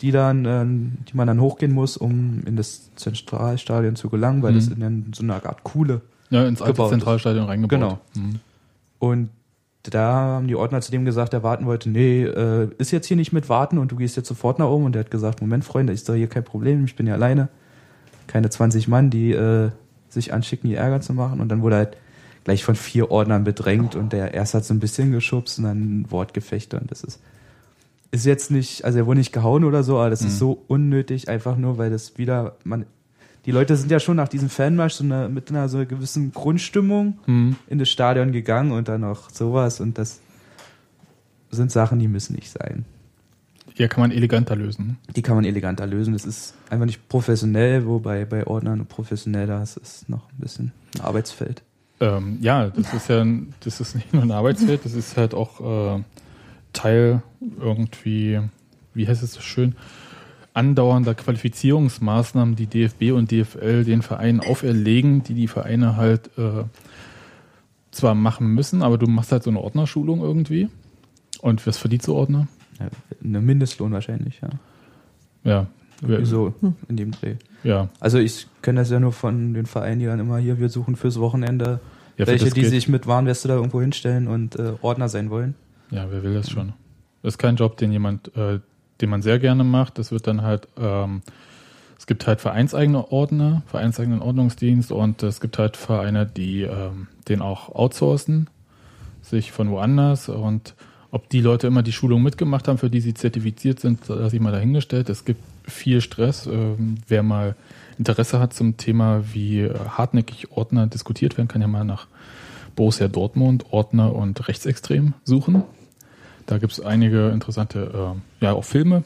die dann, ähm, die man dann hochgehen muss, um in das Zentralstadion zu gelangen, weil Mhm. das in so einer Art Kuhle Ja, ins alte gebaut ist. Zentralstadion reingebaut. Genau. Mhm. Und da haben die Ordner zu dem gesagt, der warten wollte, nee, äh, ist jetzt hier nicht mit warten und du gehst jetzt sofort nach oben. Und der hat gesagt, Moment, Freunde, ist doch hier kein Problem, ich bin ja alleine. Keine 20 Mann, die äh, sich anschicken, hier Ärger zu machen. Und dann wurde halt gleich von vier Ordnern bedrängt und der erste hat so ein bisschen geschubst und dann Wortgefechte und das ist ist jetzt nicht, also er wurde nicht gehauen oder so, aber das ist Mhm. so unnötig, einfach nur, weil das wieder, man, die Leute sind ja schon nach diesem Fanmarsch so eine, mit einer so einer gewissen Grundstimmung Mhm. in das Stadion gegangen und dann noch sowas und das sind Sachen, die müssen nicht sein. Ja, kann man eleganter lösen. Die kann man eleganter lösen. Das ist einfach nicht professionell, wobei bei Ordnern und professionell das ist noch ein bisschen ein Arbeitsfeld. Ähm, ja, das ist ja das ist nicht nur ein Arbeitsfeld, das ist halt auch äh, Teil irgendwie, wie heißt es so schön, andauernder Qualifizierungsmaßnahmen, die DFB und DFL den Vereinen auferlegen, die die Vereine halt äh, zwar machen müssen, aber du machst halt so eine Ordnerschulung irgendwie. Und was verdient so Ordner? Ja, eine Mindestlohn wahrscheinlich, ja. Ja. wer- So in dem Dreh. Ja. Also ich kenne das ja nur von den Vereinen, die dann immer hier, wir suchen fürs Wochenende Ja, für welche, die geht- sich mit Warnweste da irgendwo hinstellen und äh, Ordner sein wollen. Ja, wer will das schon? Das ist kein Job, den jemand, äh, den man sehr gerne macht. Das wird dann halt, ähm, es gibt halt vereinseigene Ordner, vereinseigenen Ordnungsdienst und es gibt halt Vereine, die ähm, den auch outsourcen, sich von woanders und ob die Leute immer die Schulung mitgemacht haben, für die sie zertifiziert sind, lasse ich mal dahingestellt. Es gibt viel Stress. Ähm, wer mal Interesse hat zum Thema, wie hartnäckig Ordner diskutiert werden, kann ja mal nach Borussia Dortmund, Ordner und Rechtsextrem suchen. Da gibt es einige interessante, äh, ja auch Filme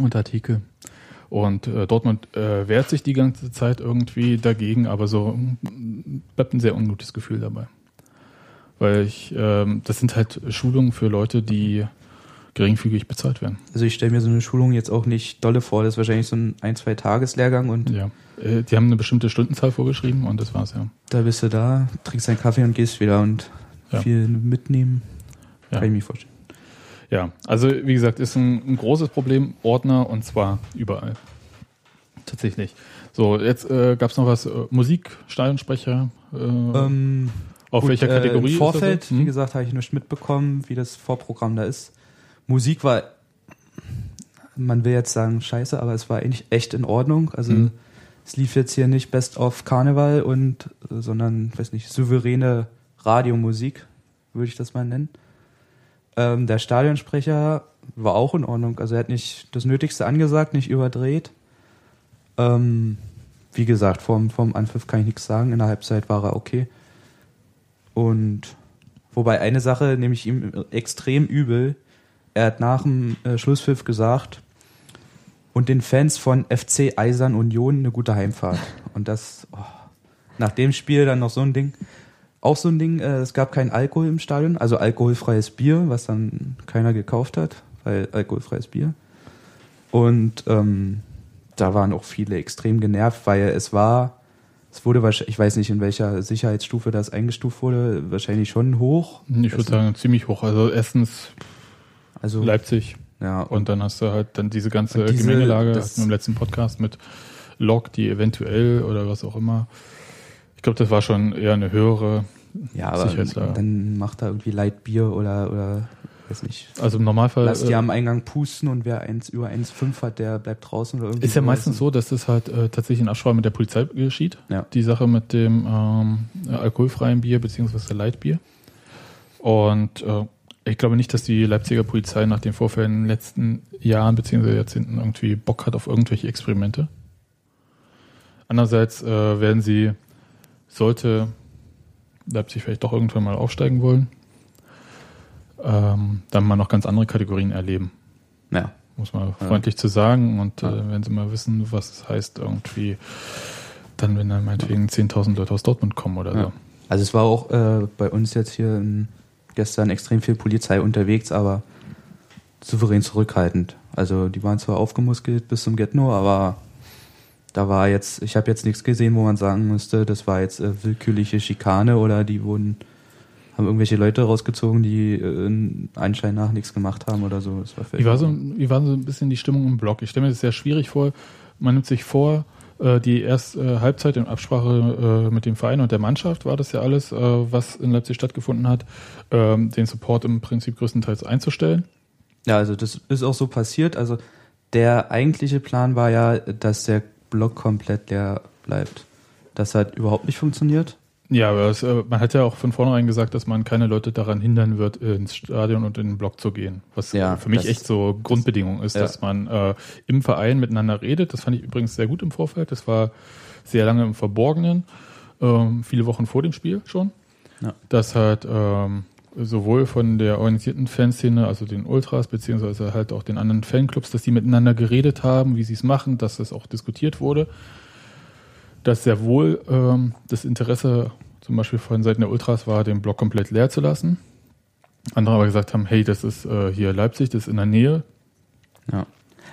und Artikel. Und äh, Dortmund äh, wehrt sich die ganze Zeit irgendwie dagegen, aber so mm, bleibt ein sehr ungutes Gefühl dabei. Weil ich, ähm, das sind halt Schulungen für Leute, die geringfügig bezahlt werden. Also ich stelle mir so eine Schulung jetzt auch nicht dolle vor. Das ist wahrscheinlich so ein ein, zwei Tageslehrgang und Ja. Äh, die haben eine bestimmte Stundenzahl vorgeschrieben und das war's ja. da bist du da, trinkst deinen Kaffee und gehst wieder und Ja. viel mitnehmen. Ja. Kann ich mir vorstellen. Ja, also wie gesagt, ist ein, ein großes Problem, Ordner und zwar überall. Tatsächlich. So, jetzt äh, gab es noch was, äh, Musik, Stadionsprecher. Äh, Ähm, auf gut, welcher Kategorie? Äh, ist Im das Vorfeld, so? wie Hm? gesagt, habe ich nicht mitbekommen, wie das Vorprogramm da ist. Musik war, man will jetzt sagen scheiße, aber es war eigentlich echt in Ordnung. Also Mhm. es lief jetzt hier nicht Best of Karneval und, äh, sondern, weiß nicht, souveräne Radiomusik, würde ich das mal nennen. Ähm, der Stadionsprecher war auch in Ordnung. Also er hat nicht das Nötigste angesagt, nicht überdreht. Ähm, wie gesagt, vom, vom Anpfiff kann ich nichts sagen. In der Halbzeit war er okay. Und wobei eine Sache nehme ich ihm extrem übel. Er hat nach dem äh, Schlusspfiff gesagt, und den Fans von FC Eisern Union eine gute Heimfahrt. Und das, oh, nach dem Spiel dann noch so ein Ding. Auch so ein Ding, äh, es gab kein Alkohol im Stadion, also alkoholfreies Bier, was dann keiner gekauft hat, weil alkoholfreies Bier. Und ähm, da waren auch viele extrem genervt, weil es war, es wurde wahrscheinlich, ich weiß nicht, in welcher Sicherheitsstufe das eingestuft wurde, wahrscheinlich schon hoch. Ich würde sagen, ziemlich hoch. Also erstens Also Leipzig. Ja, Und dann hast du halt dann diese ganze diese- Gemengelage das- hatten wir im letzten Podcast mit Log, die eventuell oder was auch immer. Ich glaube, das war schon eher eine höhere Ja, aber Sicherheitslage. dann macht er irgendwie Leitbier oder, oder weiß nicht. Also im Normalfall Lass die äh, am Eingang pusten und wer eins über 1,5 hat, der bleibt draußen oder irgendwie. ist ja meistens so, dass das halt äh, tatsächlich in Absprache mit der Polizei geschieht. Ja. Die Sache mit dem ähm, alkoholfreien Bier beziehungsweise Leitbier. Und äh, ich glaube nicht, dass die Leipziger Polizei nach den Vorfällen in den letzten Jahren beziehungsweise Jahrzehnten irgendwie Bock hat auf irgendwelche Experimente. Andererseits äh, werden sie, sollte Leipzig vielleicht doch irgendwann mal aufsteigen wollen, ähm, dann mal noch ganz andere Kategorien erleben Ja. muss man Ja. freundlich zu sagen. Und Ja. äh, wenn sie mal wissen, was es heißt, irgendwie, dann, wenn dann meinetwegen 10.000 Leute aus Dortmund kommen oder Ja. so. Also es war auch äh, bei uns jetzt hier gestern extrem viel Polizei unterwegs, aber souverän zurückhaltend. Also die waren zwar aufgemuskelt bis zum Get-No, aber da war jetzt, ich habe jetzt nichts gesehen, wo man sagen müsste, das war jetzt äh, willkürliche Schikane oder die wurden, haben irgendwelche Leute rausgezogen, die äh, in Anschein nach nichts gemacht haben oder so. Das war Wie war, so, wie war so ein bisschen die Stimmung im Block? Ich stelle mir das sehr schwierig vor. Man nimmt sich vor, äh, die erste äh, Halbzeit in Absprache äh, mit dem Verein und der Mannschaft war das ja alles, äh, was in Leipzig stattgefunden hat, ähm, den Support im Prinzip größtenteils einzustellen. Ja, also das ist auch so passiert. Also der eigentliche Plan war ja, dass der Block komplett leer bleibt. Das hat überhaupt nicht funktioniert. Ja, aber es, äh, man hat ja auch von vornherein gesagt, dass man keine Leute daran hindern wird, ins Stadion und in den Block zu gehen. Was Ja, äh, für mich das- echt so Grundbedingung ist, Ja. dass man äh, im Verein miteinander redet. Das fand ich übrigens sehr gut im Vorfeld. Das war sehr lange im Verborgenen, ähm, viele Wochen vor dem Spiel schon. Ja. Dass halt ähm, sowohl von der organisierten Fanszene, also den Ultras, beziehungsweise halt auch den anderen Fanclubs, dass die miteinander geredet haben, wie sie es machen, dass das auch diskutiert wurde dass sehr wohl ähm, das Interesse zum Beispiel von Seiten der Ultras war, den Block komplett leer zu lassen. Andere aber gesagt haben, hey, das ist äh, hier Leipzig, das ist in der Nähe. Ja.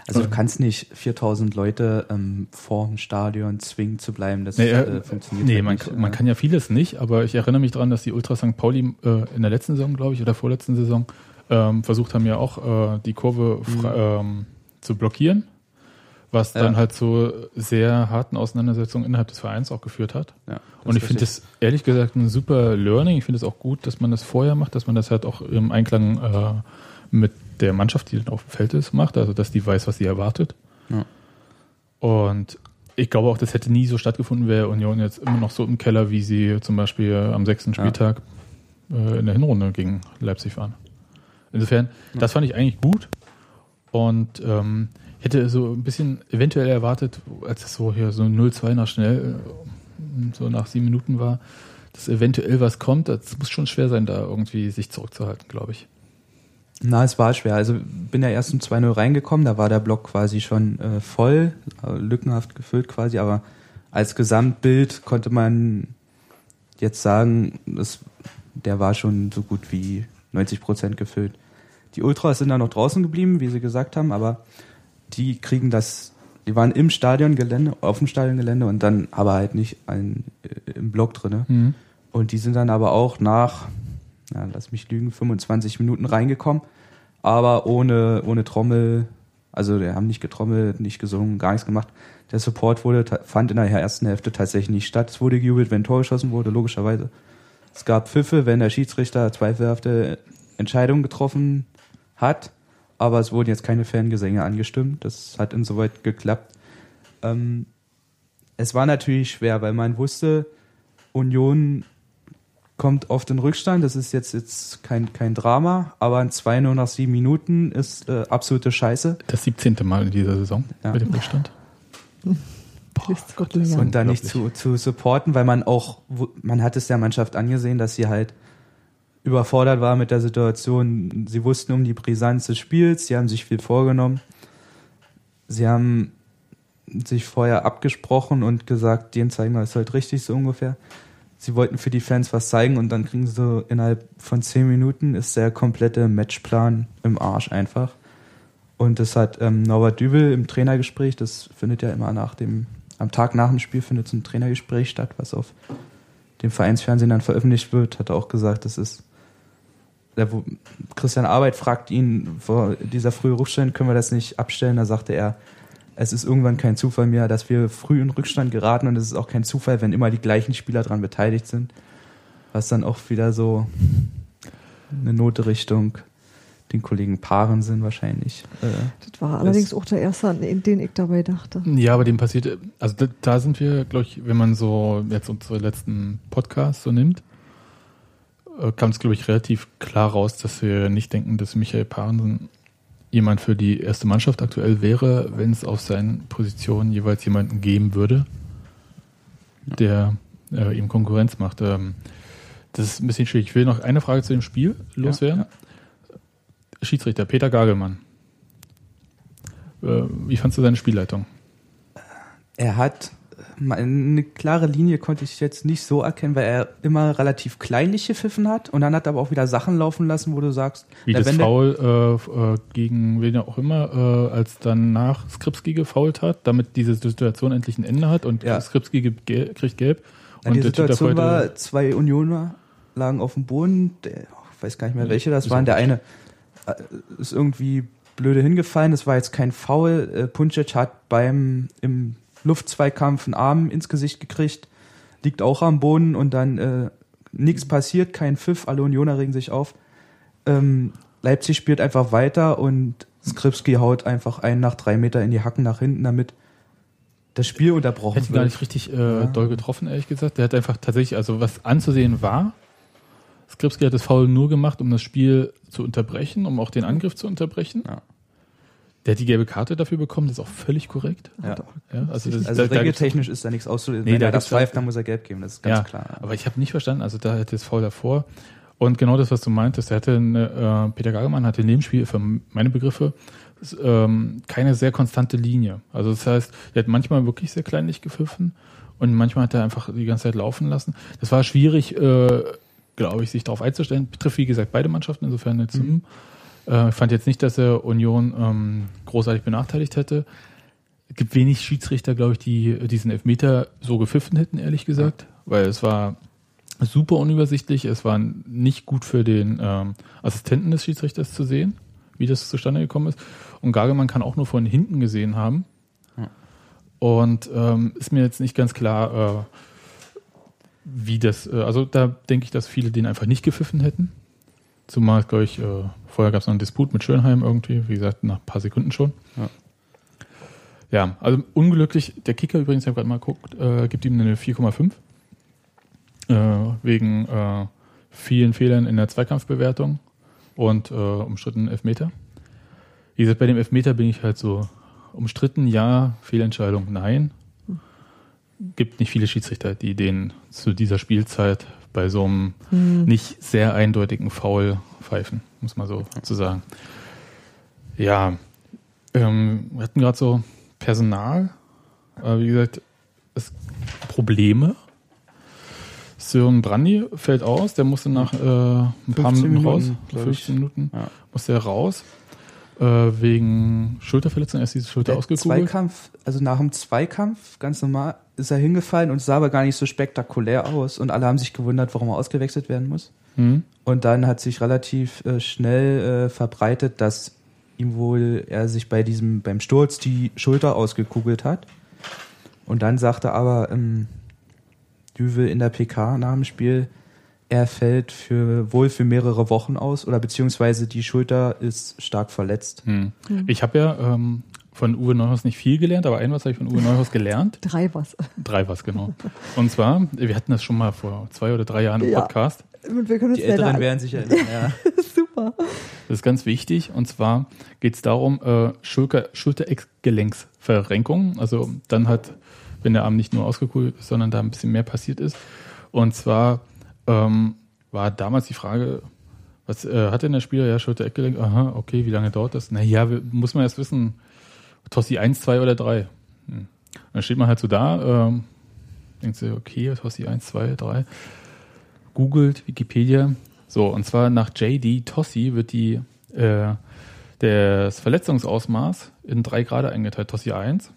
Also du kannst nicht 4000 Leute ähm, vor dem Stadion zwingen zu bleiben. Das Nee, äh, äh, funktioniert nee halt man, nicht. man kann ja vieles nicht, aber ich erinnere mich daran, dass die Ultras St. Pauli äh, in der letzten Saison, glaube ich, oder vorletzten Saison ähm, versucht haben ja auch äh, die Kurve fra- ähm, zu blockieren, was dann Ja. halt zu sehr harten Auseinandersetzungen innerhalb des Vereins auch geführt hat. Ja, Und ich finde das ehrlich gesagt ein super Learning. Ich finde es auch gut, dass man das vorher macht, dass man das halt auch im Einklang äh, mit der Mannschaft, die dann auf dem Feld ist, macht. Also, dass die weiß, was sie erwartet. Ja. Und ich glaube auch, das hätte nie so stattgefunden, wäre Union jetzt immer noch so im Keller, wie sie zum Beispiel am sechsten Spieltag äh, in der Hinrunde gegen Leipzig waren. Insofern, das fand ich eigentlich gut. Und ähm, hätte so ein bisschen eventuell erwartet, als es so hier so 0-2 nach schnell, äh, so nach sieben Minuten war, dass eventuell was kommt. Das muss schon schwer sein, da irgendwie sich zurückzuhalten, glaube ich. Na, es war schwer. Also bin ja erst um 2-0 reingekommen, da war der Block quasi schon äh, voll, äh, lückenhaft gefüllt quasi, aber als Gesamtbild konnte man jetzt sagen, das, der war schon so gut wie 90 Prozent gefüllt. Die Ultras sind da noch draußen geblieben, wie sie gesagt haben, aber die kriegen das, die waren im Stadiongelände, auf dem Stadiongelände und dann aber halt nicht ein, äh, im Block drinne. Mhm. Und die sind dann aber auch nach, ja, lass mich lügen, 25 Minuten reingekommen, aber ohne, ohne Trommel, also die haben nicht getrommelt, nicht gesungen, gar nichts gemacht. Der Support wurde, fand in der ersten Hälfte tatsächlich nicht statt. Es wurde gejubelt, wenn ein Tor geschossen wurde, logischerweise. Es gab Pfiffe, wenn der Schiedsrichter zweifelhafte Entscheidungen getroffen hat, aber es wurden jetzt keine Fangesänge angestimmt. Das hat insoweit geklappt. Ähm, es war natürlich schwer, weil man wusste, Union kommt oft in Rückstand. Das ist jetzt, jetzt kein, kein Drama, aber ein 2-0 nach sieben Minuten ist äh, absolute Scheiße. Das 17. Mal in dieser Saison Ja. mit dem Rückstand. Gott länger. Und dann nicht zu, zu supporten, weil man auch, man hat es der Mannschaft angesehen, dass sie halt überfordert war mit der Situation. Sie wussten um die Brisanz des Spiels, sie haben sich viel vorgenommen. Sie haben sich vorher abgesprochen und gesagt, denen zeigen wir es halt richtig so ungefähr. Sie wollten für die Fans was zeigen und dann kriegen sie so innerhalb von zehn Minuten ist der komplette Matchplan im Arsch einfach. Und das hat ähm, Norbert Dübel im Trainergespräch, das findet ja immer nach dem, am Tag nach dem Spiel findet so ein Trainergespräch statt, was auf dem Vereinsfernsehen dann veröffentlicht wird, hat er auch gesagt, das ist Christian Arbeit fragt ihn vor dieser frühe Rückstand, können wir das nicht abstellen? Da sagte er, es ist irgendwann kein Zufall mehr, dass wir früh in Rückstand geraten und es ist auch kein Zufall, wenn immer die gleichen Spieler daran beteiligt sind. was dann auch wieder so eine Note Richtung den Kollegen Paaren sind wahrscheinlich. Äh, Das war allerdings auch der erste, an den ich dabei dachte. Ja, aber dem passiert, also da, da sind wir, glaube ich, wenn man so jetzt unsere letzten Podcasts so nimmt, kam es, glaube ich, relativ klar raus, dass wir nicht denken, dass Michael Parensen jemand für die erste Mannschaft aktuell wäre, wenn es auf seinen Positionen jeweils jemanden geben würde, der äh, ihm Konkurrenz macht. Ähm, das ist ein bisschen schwierig. Ich will noch eine Frage zu dem Spiel loswerden. Schiedsrichter Peter Gagelmann. Äh, wie fandst du seine Spielleitung? er hat eine klare Linie konnte ich jetzt nicht so erkennen, weil er immer relativ kleinlich gepfiffen hat und dann hat er aber auch wieder Sachen laufen lassen, wo du sagst, Wie das Foul äh, äh, gegen wen auch immer, äh, als dann nach Skripski gefoult hat, damit diese Situation endlich ein Ende hat und Ja. Skripski gibt gel kriegt gelb. Ja, die der Typ Situation war, zwei Unioner lagen auf dem Boden, der, ich weiß gar nicht mehr welche das waren. Der eine äh, ist irgendwie blöde hingefallen, das war jetzt kein Foul. Äh, Puncic hat beim im Luftzweikampf einen Arm ins Gesicht gekriegt, liegt auch am Boden und dann äh, nichts passiert, kein Pfiff, alle Unioner regen sich auf. Ähm, Leipzig spielt einfach weiter und Skripski haut einfach einen nach drei Meter in die Hacken nach hinten, damit das Spiel unterbrochen Hätte ihn gar nicht richtig äh, doll getroffen, ehrlich gesagt. Der hat einfach tatsächlich, also was anzusehen war, Skripski hat das Foul nur gemacht, um das Spiel zu unterbrechen, um auch den Angriff zu unterbrechen. Ja. Der hat die gelbe Karte dafür bekommen, das ist auch völlig korrekt. Ja. Ja, also das, Also da, da regeltechnisch ist da nichts auszulösen. Nee, Wenn da er das pfeift, dann muss er gelb geben, das ist ganz ja, klar. Aber ich habe nicht verstanden, also da hatte das Foul davor. Und genau das, was du meintest, er hatte eine, äh, Peter Gagelmann hatte in dem Spiel für meine Begriffe ähm, keine sehr konstante Linie. Also das heißt, er hat manchmal wirklich sehr kleinlich gepfiffen und manchmal hat er einfach die ganze Zeit laufen lassen. Das war schwierig, äh, glaube ich, sich darauf einzustellen. Betrifft, wie gesagt, beide Mannschaften, insofern jetzt. Mhm. Äh, ich fand jetzt nicht, dass er Union ähm, großartig benachteiligt hätte. Es gibt wenig Schiedsrichter, glaube ich, die diesen Elfmeter so gepfiffen hätten, ehrlich gesagt, weil es war super unübersichtlich. Es war nicht gut für den ähm, Assistenten des Schiedsrichters zu sehen, wie das zustande gekommen ist. Und Gagelmann kann auch nur von hinten gesehen haben. Und ähm, ist mir jetzt nicht ganz klar, äh, wie das, äh, also da denke ich, dass viele den einfach nicht gepfiffen hätten. Zumal, glaube ich, äh, vorher gab es noch einen Disput mit Schönheim irgendwie, wie gesagt, nach ein paar Sekunden schon. Ja. Ja, also unglücklich. Der Kicker übrigens, ich habe gerade mal geguckt, äh, gibt ihm eine 4,5. Äh, wegen äh, vielen Fehlern in der Zweikampfbewertung und äh, umstrittenen Elfmeter. Wie gesagt, bei dem Elfmeter bin ich halt so umstritten, ja, Fehlentscheidung, nein. Gibt nicht viele Schiedsrichter, die den zu dieser Spielzeit bei so einem Hm. nicht sehr eindeutigen Foul pfeifen, muss man so zu sagen. Ja, ähm, wir hatten gerade so Personal, äh, wie gesagt, es Probleme. Sören Brandy fällt aus, der musste nach äh, ein paar 15 Minuten raus, Minuten, glaub ich. 15 Minuten Ja. musste er raus. Äh, wegen Schulterverletzung, erst diese Schulter ausgekugelt. Zweikampf, also nach dem Zweikampf, ganz normal, ist er hingefallen und sah aber gar nicht so spektakulär aus und alle haben sich gewundert, warum er ausgewechselt werden muss. Mhm. Und dann hat sich relativ äh, schnell äh, verbreitet, dass ihm wohl er sich bei diesem beim Sturz die Schulter ausgekugelt hat. Und dann sagte aber ähm, Düvel in der PK nach dem Spiel, er fällt für wohl für mehrere Wochen aus oder beziehungsweise die Schulter ist stark verletzt. Hm. Ich habe ja ähm, von Uwe Neuhaus nicht viel gelernt, aber ein was habe ich von Uwe Neuhaus gelernt. Drei was. Drei was, genau. Und zwar, wir hatten das schon mal vor zwei oder drei Jahren im Ja. Podcast. Und wir können uns Die Älteren werden sich erinnern. Ja. Super. Das ist ganz wichtig. Und zwar geht es darum, äh, Schulter, Schulter-Gelenksverrenkung. Also dann hat, wenn der Arm nicht nur ausgekugelt ist, sondern da ein bisschen mehr passiert ist. Und zwar ähm, war damals die Frage, was äh, hat denn der Spieler? Ja, Schulter-Eckgelenk. Aha, okay, wie lange dauert das? Naja, muss man erst wissen, Tossi 1, 2 oder 3. Hm. Dann steht man halt so da, ähm, denkt sich, okay, Tossi 1, 2, 3. Googelt, Wikipedia. So, und zwar nach JD Tossi wird die, äh, das Verletzungsausmaß in drei Grade eingeteilt. Tossi 1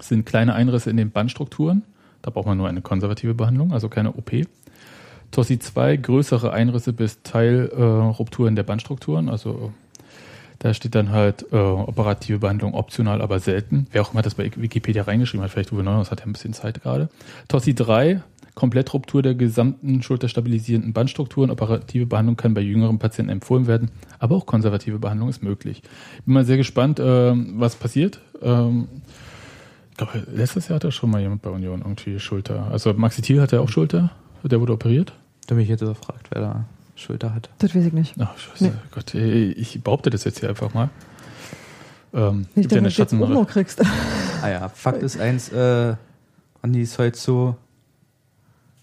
sind kleine Einrisse in den Bandstrukturen. Da braucht man nur eine konservative Behandlung, also keine OP. Tossi 2 größere Einrisse bis Teilrupturen der Bandstrukturen, also da steht dann halt äh, operative Behandlung optional, aber selten. Wer auch immer das bei Wikipedia reingeschrieben hat, vielleicht Uwe Neuhaus hat ja ein bisschen Zeit gerade. Tossi 3, Komplettruptur der gesamten schulterstabilisierenden Bandstrukturen. Operative Behandlung kann bei jüngeren Patienten empfohlen werden, aber auch konservative Behandlung ist möglich. Bin mal sehr gespannt, ähm, was passiert. Ähm, ich glaube, letztes Jahr hatte schon mal jemand bei Union irgendwie Schulter. Also Maxi Thiel hatte auch Schulter, der wurde operiert. Da mich jetzt gefragt, wer da Schulter hatte. Das weiß ich nicht. Ach, scheiße. Nee. Gott, ich behaupte das jetzt hier einfach mal. Ähm, Nicht, gibt ja dass du jetzt kriegst. Ah ja, Fakt ist eins, äh, Andi ist heute so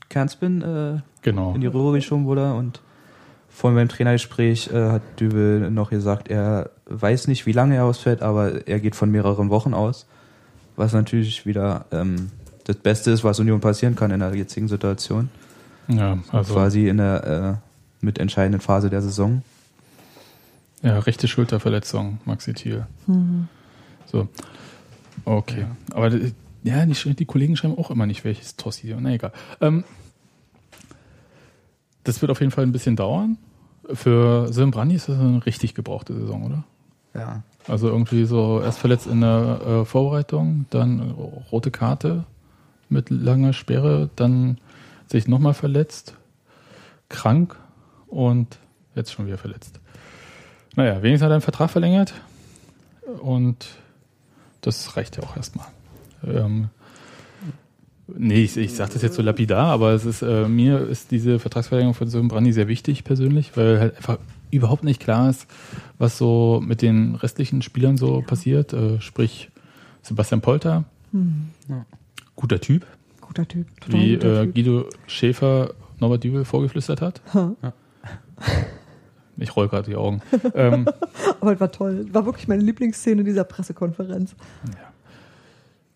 Kernspin äh, Genau. in die Röhre geschoben wurde und vorhin beim Trainergespräch äh, hat Dübel noch gesagt, er weiß nicht, wie lange er ausfällt, aber er geht von mehreren Wochen aus, was natürlich wieder ähm, das Beste ist, was Union passieren kann in der jetzigen Situation. Ja, also Quasi in der äh, mitentscheidenden Phase der Saison. ja, rechte Schulterverletzung, Maxi Thiel. Mhm. So. Okay. Aber äh, ja, die, die Kollegen schreiben auch immer nicht, welches Tossi. Na egal. Ähm, das wird auf jeden Fall ein bisschen dauern. Für Sim Brandi ist das eine richtig gebrauchte Saison, oder? Ja. Also irgendwie so erst verletzt in der äh, Vorbereitung, dann rote Karte mit langer Sperre, dann sich nochmal verletzt, krank und jetzt schon wieder verletzt. Naja, wenigstens hat er einen Vertrag verlängert und das reicht ja auch erstmal. Ähm, nee, ich, ich sage das jetzt so lapidar, aber es ist, äh, mir ist diese Vertragsverlängerung von Sören Brandi sehr wichtig persönlich, weil halt einfach überhaupt nicht klar ist, was so mit den restlichen Spielern so passiert. Äh, sprich, Sebastian Polter, Hm. guter Typ, Guter Typ. Total wie guter äh, Typ. Guido Schäfer Norbert Dübel vorgeflüstert hat. Ha. Ich roll gerade die Augen. ähm, Aber es war toll. War wirklich meine Lieblingsszene dieser Pressekonferenz.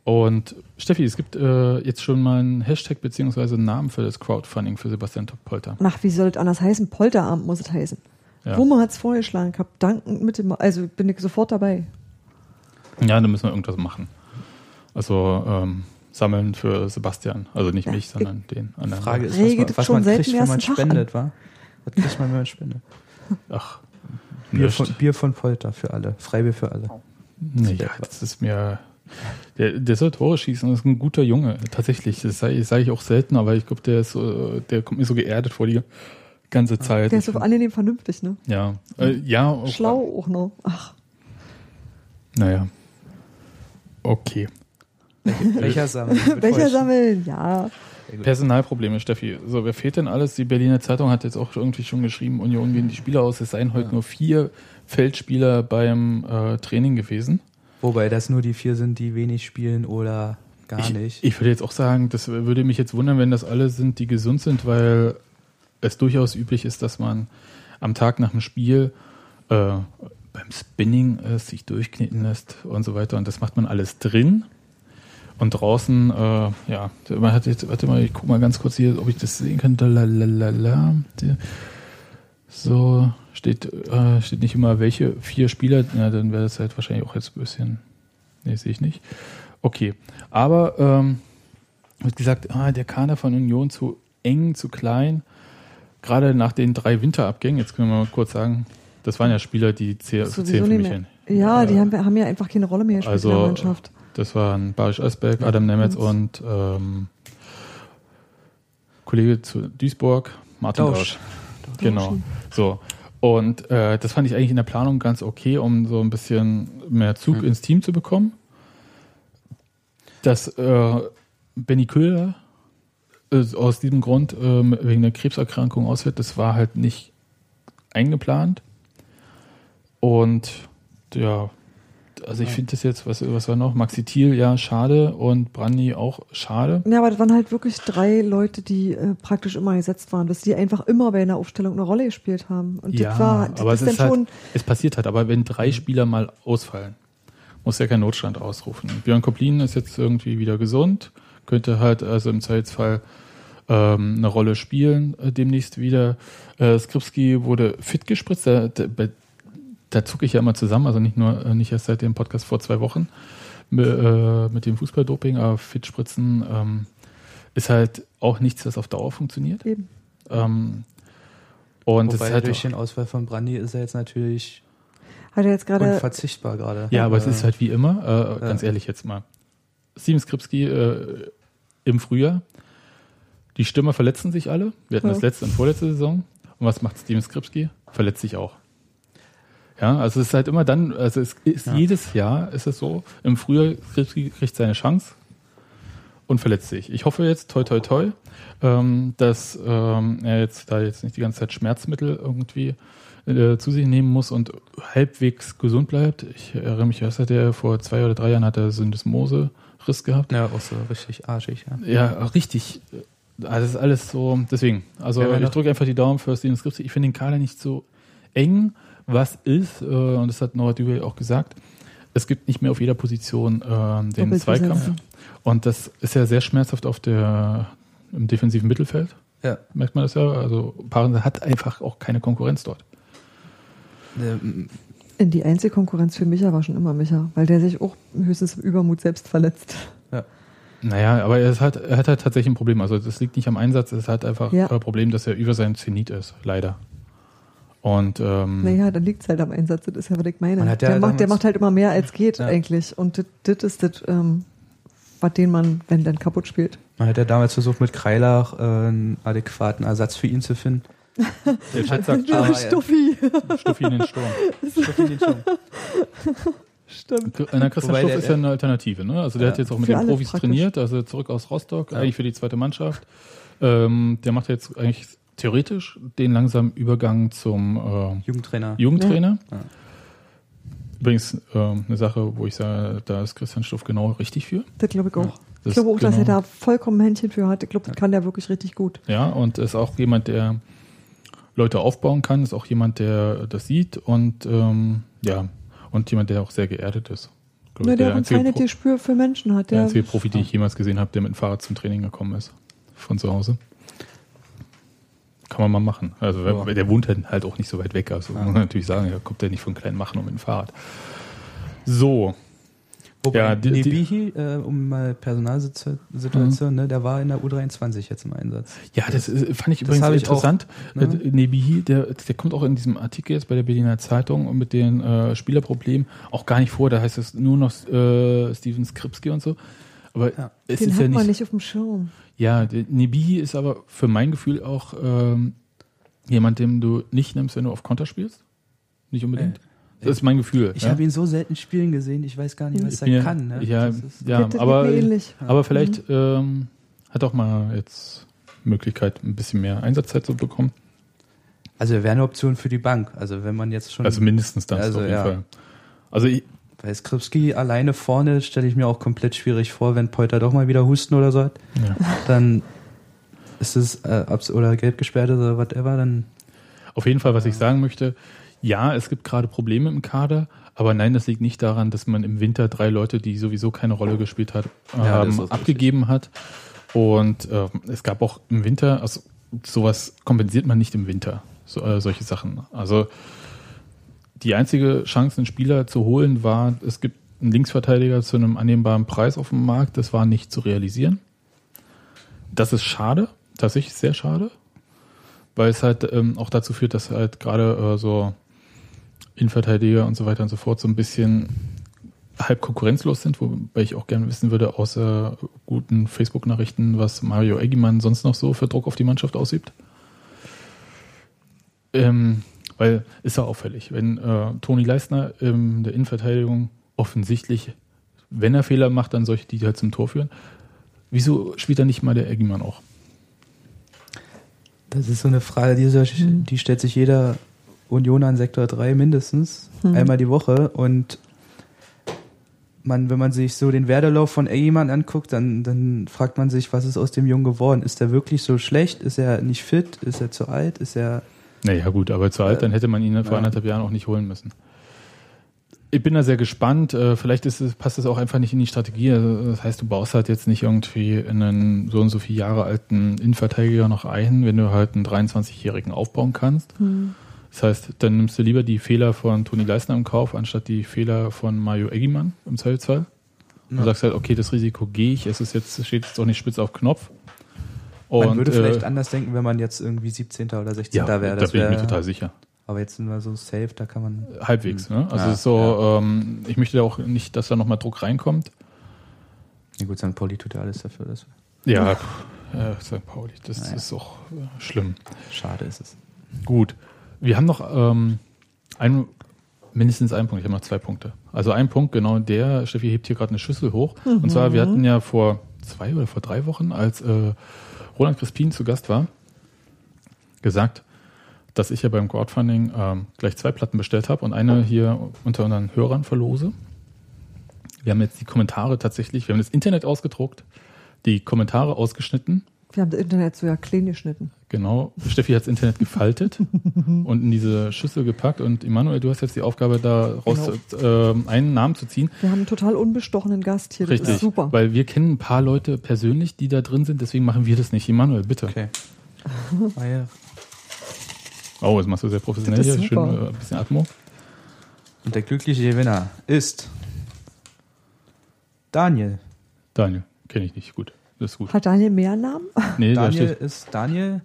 und Steffi, es gibt äh, jetzt schon mal einen Hashtag beziehungsweise einen Namen für das Crowdfunding für Sebastian Polter. Ach, wie soll es anders heißen? Polterabend muss es heißen. Ja. Wummer hat es vorgeschlagen gehabt. Dankend mit dem, also bin ich sofort dabei. Ja, da müssen wir irgendwas machen. Also ähm, sammeln für Sebastian. Also nicht Ja, mich, sondern den anderen. Frage ist, was man, was schon man seit kriegt, wenn man spendet, wa? Was kriegt man, wenn man spendet? Ach, Bier von, Bier von Polter für alle. Freibier für alle. Nee, ja, das ist mir. Der, der soll Tore schießen, das ist ein guter Junge, tatsächlich. Das sage sag ich auch selten, aber ich glaube, der ist so, der kommt mir so geerdet vor die ganze Zeit. Der ist so angenehm vernünftig, ne? ja. Äh, ja, auch, Schlau auch noch. Ach, Naja. Okay. Welcher sammeln? welcher sammeln? Ja. Personalprobleme, Steffi. So, wer fehlt denn alles? Die Berliner Zeitung hat jetzt auch irgendwie schon geschrieben, Union gehen die Spieler aus. Es seien heute nur vier Feldspieler beim äh, Training gewesen. Wobei das nur die vier sind, die wenig spielen oder gar ich, nicht. Ich würde jetzt auch sagen, das würde mich jetzt wundern, wenn das alle sind, die gesund sind, weil es durchaus üblich ist, dass man am Tag nach dem Spiel äh, beim Spinning äh, sich durchkneten lässt und so weiter. Und das macht man alles drin. Und draußen, äh, ja, man hat jetzt, warte mal, ich guck mal ganz kurz hier, ob ich das sehen kann. Lalalala. So, steht, äh, steht nicht immer welche vier Spieler, ja, dann wäre das halt wahrscheinlich auch jetzt ein bisschen. Nee, sehe ich nicht. Okay. Aber ähm, wird gesagt, ah, der Kader von Union zu eng, zu klein. Gerade nach den drei Winterabgängen, jetzt können wir mal kurz sagen, das waren ja Spieler, die zäh- zählen für mich hin. Ja, die haben, haben ja einfach keine Rolle mehr gespielt in der Also, Mannschaft. Das waren Barisch Asberg, Adam Nemetz und ähm, Kollege zu Duisburg, Martin Dausch. Dausch. Genau. So. Und äh, das fand ich eigentlich in der Planung ganz okay, um so ein bisschen mehr Zug ins Team zu bekommen. Dass äh, Benny Köhler äh, aus diesem Grund ähm, wegen der Krebserkrankung ausfällt, das war halt nicht eingeplant. Und ja, also ich finde das jetzt, was, was war noch? Maxi Thiel, ja, schade. Und Brandi auch schade. Ja, aber das waren halt wirklich drei Leute, die äh, praktisch immer gesetzt waren, dass die einfach immer bei einer Aufstellung eine Rolle gespielt haben. Und ja, das war, das aber es ist dann ist halt, schon, es passiert halt. Aber wenn drei Spieler mal ausfallen, muss ja kein Notstand ausrufen. Björn Koplin ist jetzt irgendwie wieder gesund, könnte halt also im Zweifelsfall ähm, eine Rolle spielen äh, demnächst wieder. Äh, Skripski wurde fit gespritzt, da, da, bei- da zucke ich ja immer zusammen, also nicht nur äh, nicht erst seit dem Podcast vor zwei Wochen mit, äh, dem Fußballdoping, aber Fitspritzen ähm, ist halt auch nichts, das auf Dauer funktioniert. Eben. Ähm, und es Wobei ist halt durch den Ausfall von Brandi ist er jetzt natürlich hat er jetzt gerade, unverzichtbar gerade. Ja, aber es Äh, ist halt wie immer, äh, ganz Ja. ehrlich jetzt mal. Steven Skripski äh, im Frühjahr, Die Stürmer verletzen sich alle. Wir hatten Ja. das letzte und vorletzte Saison. Und was macht Steven Skripski? Verletzt sich auch. Ja, also es ist halt immer dann, also es ist jedes Jahr ist es so, im Frühjahr kriegt seine Chance und verletzt sich. Ich hoffe jetzt, toi toi toi, ähm, dass ähm, er jetzt da jetzt nicht die ganze Zeit Schmerzmittel irgendwie äh, zu sich nehmen muss und halbwegs gesund bleibt. Ich erinnere mich, was hat er vor zwei oder drei Jahren hat er Syndesmose-Riss gehabt. Ja, auch so richtig arschig, ja. Ja, richtig. Also das ist alles so, deswegen. Also Ja, ich drücke einfach die Daumen für Steven Skripski. Ich finde den Kader nicht so eng. Was ist, äh, und das hat Norbert Dübel auch gesagt, es gibt nicht mehr auf jeder Position äh, den Zweikampf. Und das ist ja sehr schmerzhaft auf der im defensiven Mittelfeld. Ja. Merkt man das ja. Also Paaren hat einfach auch keine Konkurrenz dort. Ähm, In die einzige Konkurrenz für Micha war schon immer Micha, weil der sich auch höchstens im Übermut selbst verletzt. Naja, aber er, halt, er hat halt tatsächlich ein Problem. Also das liegt nicht am Einsatz, es ist halt einfach Ja. ein Problem, dass er über seinem Zenit ist, leider. Und ähm, Naja, dann liegt es halt am Einsatz, das ist ja, was ich meine. Ja der, macht, der macht halt immer mehr als geht Ja. eigentlich. Und das- ist das, ähm, was den man, wenn dann kaputt spielt. Man hat ja damals versucht, mit Kreilach äh, einen adäquaten Ersatz für ihn zu finden. der Chat sagt, Ah, ja. Stuffi. Stuffi in den Sturm. Stimmt. Na, Christian Wobei Stuff der- ist ja eine Alternative, ne? Also der Ja. hat jetzt auch mit Für den Profis praktisch. trainiert, also zurück aus Rostock, eigentlich für die zweite Mannschaft. Ähm, der macht jetzt eigentlich theoretisch den langsamen Übergang zum äh, Jugendtrainer. Jugendtrainer. Ja. Übrigens ähm, eine Sache, wo ich sage, da ist Christian Stuff genau richtig für. Das glaube ich auch. Das ich glaube auch, dass er genau- da vollkommen Händchen für hat. Ich glaube, das kann der wirklich richtig gut. Ja, und ist auch jemand, der Leute aufbauen kann, ist auch jemand, der das sieht und ähm, ja, und jemand, der auch sehr geerdet ist. Ne, der auch ein feines Pro- Gespür für Menschen hat. der Der, einzige Profi, den ich jemals gesehen habe, der mit dem Fahrrad zum Training gekommen ist. Von zu Hause. Kann man mal machen. Also Ja. der wohnt halt halt auch nicht so weit weg. Also muss man natürlich sagen, er kommt ja nicht von kleinen Machen um mit dem Fahrrad. So. Wobei, Ja, die- die- Nebihi, äh, um mal Personalsituation, ne, der war in der U23 jetzt im Einsatz. Ja, das ist, fand ich Das übrigens ich interessant. auch, ne? Äh, Nebihi, der, der kommt auch in diesem Artikel jetzt bei der Berliner Zeitung und mit den äh, Spielerproblemen auch gar nicht vor. Da heißt es nur noch äh, Steven Skripski und so. Aber Ja. es den ist hat ja man nicht. nicht auf dem Schirm. Ja, der Nebihi ist aber für mein Gefühl auch ähm, jemand, dem du nicht nimmst, wenn du auf Konter spielst. Nicht unbedingt. Das ist mein Gefühl. Ich ja. habe ihn so selten spielen gesehen, ich weiß gar nicht, was Ich er kann. Ne? Ja, ja aber, aber vielleicht ähm, hat auch mal jetzt Möglichkeit, ein bisschen mehr Einsatzzeit zu bekommen. Also er wäre eine Option für die Bank. Also wenn man jetzt schon. Also mindestens das Also, auf jeden ja. Fall. Also ich, Bei Skripski alleine vorne stelle ich mir auch komplett schwierig vor, wenn Polter doch mal wieder husten oder so hat, ja. dann ist es äh, oder gelb gesperrt oder whatever, dann auf jeden Fall, was ich sagen möchte, ja, es gibt gerade Probleme im Kader, aber nein, das liegt nicht daran, dass man im Winter drei Leute, die sowieso keine Rolle gespielt hat, Ja, das ist ähm, abgegeben hat. Und ähm, es gab auch im Winter, also sowas kompensiert man nicht im Winter, so, äh, solche Sachen. Also die einzige Chance, einen Spieler zu holen, war, es gibt einen Linksverteidiger zu einem annehmbaren Preis auf dem Markt. Das war nicht zu realisieren. Das ist schade, tatsächlich sehr schade, weil es halt ähm, auch dazu führt, dass halt gerade äh, so Innenverteidiger und so weiter und so fort so ein bisschen halb konkurrenzlos sind, wobei ich auch gerne wissen würde, außer guten Facebook-Nachrichten, was Mario Eggimann sonst noch so für Druck auf die Mannschaft ausübt. Ähm, weil ist ja auffällig, wenn äh, Toni Leistner in der Innenverteidigung offensichtlich, wenn er Fehler macht, dann solche, die halt zum Tor führen. Wieso spielt dann nicht mal der Eggimann auch? Das ist so eine Frage, die, soll- die stellt sich jeder Unioner in Sektor 3 mindestens Hm. einmal die Woche und man, wenn man sich so den Werdelauf von Eggemann anguckt, dann, dann fragt man sich, was ist aus dem Jungen geworden? Ist er wirklich so schlecht? Ist er nicht fit? Ist er zu alt? Ist er Naja, gut, aber zu alt, dann hätte man ihn vor ja. anderthalb Jahren auch nicht holen müssen. Ich bin da sehr gespannt. Äh, Vielleicht es, passt es auch einfach nicht in die Strategie. Also, Das heißt, du baust halt jetzt nicht irgendwie einen so und so viele Jahre alten Innenverteidiger noch ein, wenn du halt einen 23-Jährigen aufbauen kannst. Hm. Das heißt, dann nimmst du lieber die Fehler von Toni Leisner im Kauf, anstatt die Fehler von Mario Eggimann im Zweifelsfall. Du Ja. sagst halt, okay, das Risiko gehe ich, es ist jetzt, steht jetzt auch nicht spitz auf Knopf. Man würde vielleicht äh, anders denken, wenn man jetzt irgendwie 17. oder 16. ja, wäre. da Das bin ich mir wär- total sicher. Aber jetzt sind wir so safe, da kann man. Halbwegs, ne? Also Ja, so, ähm, ich möchte auch nicht, dass da nochmal Druck reinkommt. Ja gut, St. Pauli tut ja alles dafür. Dass Ja, Äh, St. Pauli, das Naja. ist auch äh, schlimm. Schade ist es. Gut. Wir haben noch ähm, ein, mindestens einen Punkt. Ich habe noch zwei Punkte. Also ein Punkt, genau der, Steffi hebt hier gerade eine Schüssel hoch. Und zwar, wir hatten ja vor zwei oder vor drei Wochen, als äh, Roland Crispin zu Gast war, gesagt, dass ich ja beim Crowdfunding ähm, gleich zwei Platten bestellt habe und eine hier unter unseren Hörern verlose. Wir haben jetzt die Kommentare tatsächlich, wir haben das Internet ausgedruckt, die Kommentare ausgeschnitten Wir haben das Internet so ja klein geschnitten. Genau. Steffi hat das Internet gefaltet und in diese Schüssel gepackt. Und Emanuel, du hast jetzt die Aufgabe, da raus Genau. ähm, einen Namen zu ziehen. Wir haben einen total unbestochenen Gast hier. Das Richtig. ist super. Weil wir kennen ein paar Leute persönlich, die da drin sind. Deswegen machen wir das nicht. Emanuel, bitte. Okay. Oh, das machst du sehr professionell Das hier. Schön äh, ein bisschen Atmo. Und der glückliche Gewinner ist Daniel. Daniel, kenne ich nicht. Gut. Das ist gut. Hat Daniel mehr Namen? Nee, da Daniel ist Daniel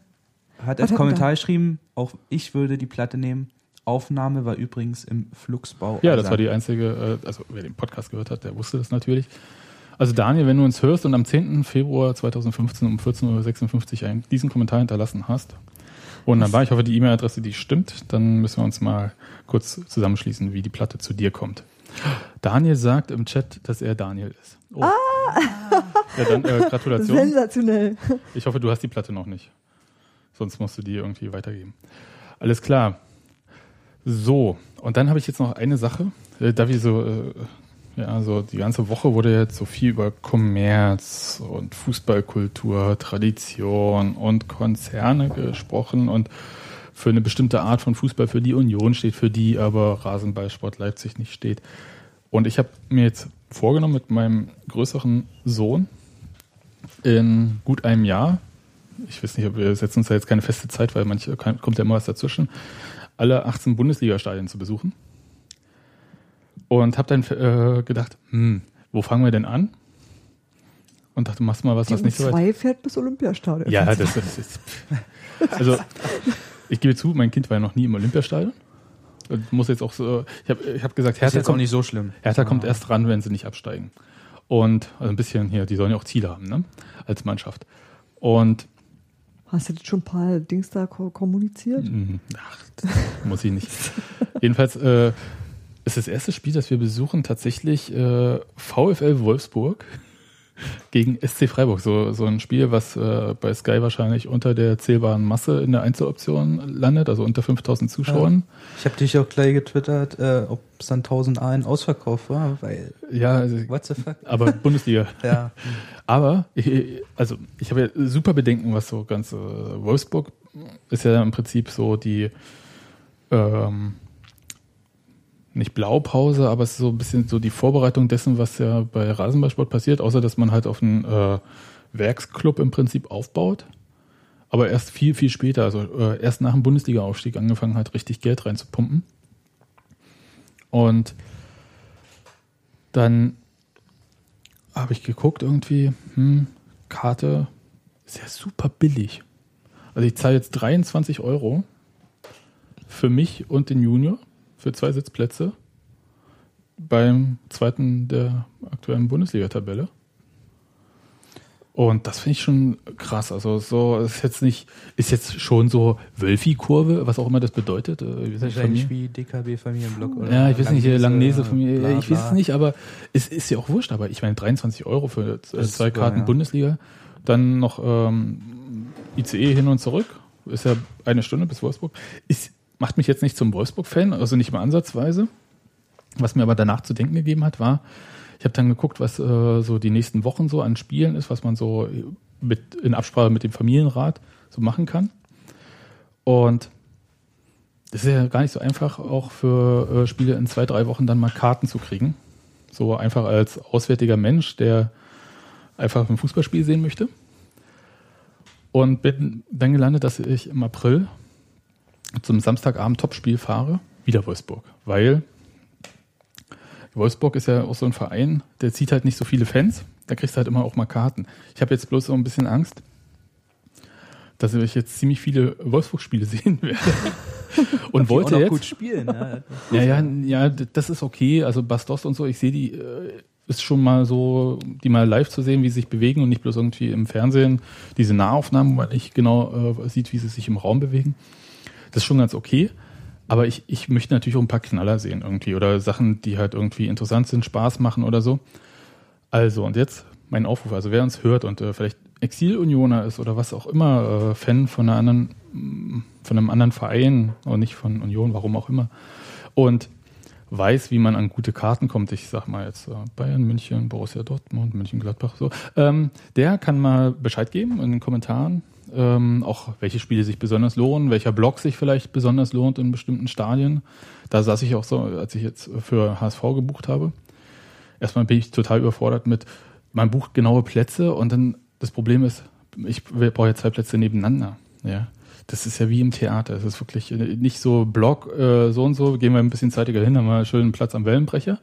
hat als hat Kommentar geschrieben, auch ich würde die Platte nehmen. Aufnahme war übrigens im Fluxbau. Ja, das war die einzige, äh, also wer den Podcast gehört hat, der wusste das natürlich. Also Daniel, wenn du uns hörst und am 10. Februar 2015 um 14.56 Uhr diesen Kommentar hinterlassen hast, wunderbar, ich hoffe, die E-Mail-Adresse, die stimmt, dann müssen wir uns mal kurz zusammenschließen, wie die Platte zu dir kommt. Daniel sagt im Chat, dass er Daniel ist. Oh. Ja, dann äh, Gratulation. Sensationell. Ich hoffe, du hast die Platte noch nicht. Sonst musst du die irgendwie weitergeben. Alles klar. So, und dann habe ich jetzt noch eine Sache. Äh, da wir so, äh, ja, so die ganze Woche wurde jetzt so viel über Kommerz und Fußballkultur, Tradition und Konzerne gesprochen und für eine bestimmte Art von Fußball für die Union steht, für die aber Rasenballsport Leipzig nicht steht. Und ich habe mir jetzt vorgenommen mit meinem größeren Sohn in gut einem Jahr, ich weiß nicht, ob wir setzen uns da jetzt keine feste Zeit, weil manche kommt ja immer was dazwischen, alle 18 Bundesliga-Stadien zu besuchen. Und habe dann äh, gedacht, hm, wo fangen wir denn an? Und dachte, machst mal was, Die was nicht so weit U2 fährt bis Olympiastadion. ja, das, das ist. Also, ich gebe zu, mein Kind war ja noch nie im Olympiastadion. Und muss jetzt auch so. Ich habe ich hab gesagt, ist Hertha, jetzt auch kommt, nicht so schlimm. Hertha kommt erst ran, wenn sie nicht absteigen. Und also ein bisschen hier, die sollen ja auch Ziele haben, ne? Als Mannschaft. Und Hast du das schon ein paar Dings da ko kommuniziert? Mhm. Ach, muss ich nicht. Jedenfalls äh, ist das erste Spiel, das wir besuchen, tatsächlich äh, VfL Wolfsburg gegen SC Freiburg. So, so ein Spiel, was äh, bei Sky wahrscheinlich unter der zählbaren Masse in der Einzeloption landet, also unter 5000 Zuschauern. Ich habe dich auch gleich getwittert, äh, ob es dann 1001 Ausverkauf war, weil Ja, also, what the fuck? aber Bundesliga. Ja. Aber, ich, also ich habe ja super Bedenken, was so ganz äh, Wolfsburg ist ja im Prinzip so die ähm, nicht Blaupause, aber es ist so ein bisschen so die Vorbereitung dessen, was ja bei Rasenballsport passiert, außer dass man halt auf einen äh, Werksclub im Prinzip aufbaut. Aber erst viel, viel später, also äh, erst nach dem Bundesliga-Aufstieg angefangen hat, richtig Geld reinzupumpen. Und dann habe ich geguckt irgendwie, hm, Karte ist ja super billig. Also ich zahle jetzt 23 Euro für mich und den Junior für zwei Sitzplätze beim zweiten der aktuellen Bundesliga-Tabelle. Und das finde ich schon krass. Also so ist jetzt nicht, ist jetzt schon so Wölfi-Kurve, was auch immer das bedeutet. Äh, sagt Wahrscheinlich Familie? wie DKB Familienblock oder Ja, ich weiß nicht, Langnese von mir, bla, ich weiß bla. es nicht, aber es ist ja auch wurscht, aber ich meine 23 Euro für äh, zwei super, Karten ja. Bundesliga, dann noch ähm, ICE hin und zurück, ist ja eine Stunde bis Wolfsburg. Ist, macht mich jetzt nicht zum Wolfsburg-Fan, also nicht mal ansatzweise. Was mir aber danach zu denken gegeben hat, war, ich habe dann geguckt, was äh, so die nächsten Wochen so an Spielen ist, was man so mit, in Absprache mit dem Familienrat so machen kann. Und das ist ja gar nicht so einfach, auch für äh, Spiele in zwei, drei Wochen dann mal Karten zu kriegen. So einfach als auswärtiger Mensch, der einfach ein Fußballspiel sehen möchte. Und bin dann gelandet, dass ich im April zum Samstagabend Topspiel fahre, wieder Wolfsburg. Weil Wolfsburg ist ja auch so ein Verein, der zieht halt nicht so viele Fans. Da kriegst du halt immer auch mal Karten. Ich habe jetzt bloß so ein bisschen Angst, dass ich jetzt ziemlich viele Wolfsburg-Spiele sehen werde. Und wollte jetzt. gut spielen. Ja. Ja, ja, ja, das ist okay. Also Bastos und so, ich sehe die äh, ist schon mal so, die mal live zu sehen, wie sie sich bewegen und nicht bloß irgendwie im Fernsehen diese Nahaufnahmen, wo man nicht genau äh, sieht, wie sie sich im Raum bewegen. Das ist schon ganz okay. Aber ich, ich möchte natürlich auch ein paar Knaller sehen irgendwie oder Sachen, die halt irgendwie interessant sind, Spaß machen oder so. Also, und jetzt mein Aufruf. Also, wer uns hört und äh, vielleicht Exil-Unioner ist oder was auch immer, äh, Fan von einer anderen, von einem anderen Verein und nicht von Union, warum auch immer. Und weiß, wie man an gute Karten kommt, ich sag mal jetzt äh, Bayern, München, Borussia Dortmund, München, Gladbach, so, ähm, der kann mal Bescheid geben in den Kommentaren, ähm, auch welche Spiele sich besonders lohnen, welcher Block sich vielleicht besonders lohnt in bestimmten Stadien. Da saß ich auch so, als ich jetzt für HSV gebucht habe. Erstmal bin ich total überfordert mit, man bucht genaue Plätze und dann das Problem ist, ich brauche ja zwei Plätze nebeneinander. Ja. Das ist ja wie im Theater. Es ist wirklich nicht so Block, äh, so und so, gehen wir ein bisschen zeitiger hin, haben wir einen schönen Platz am Wellenbrecher.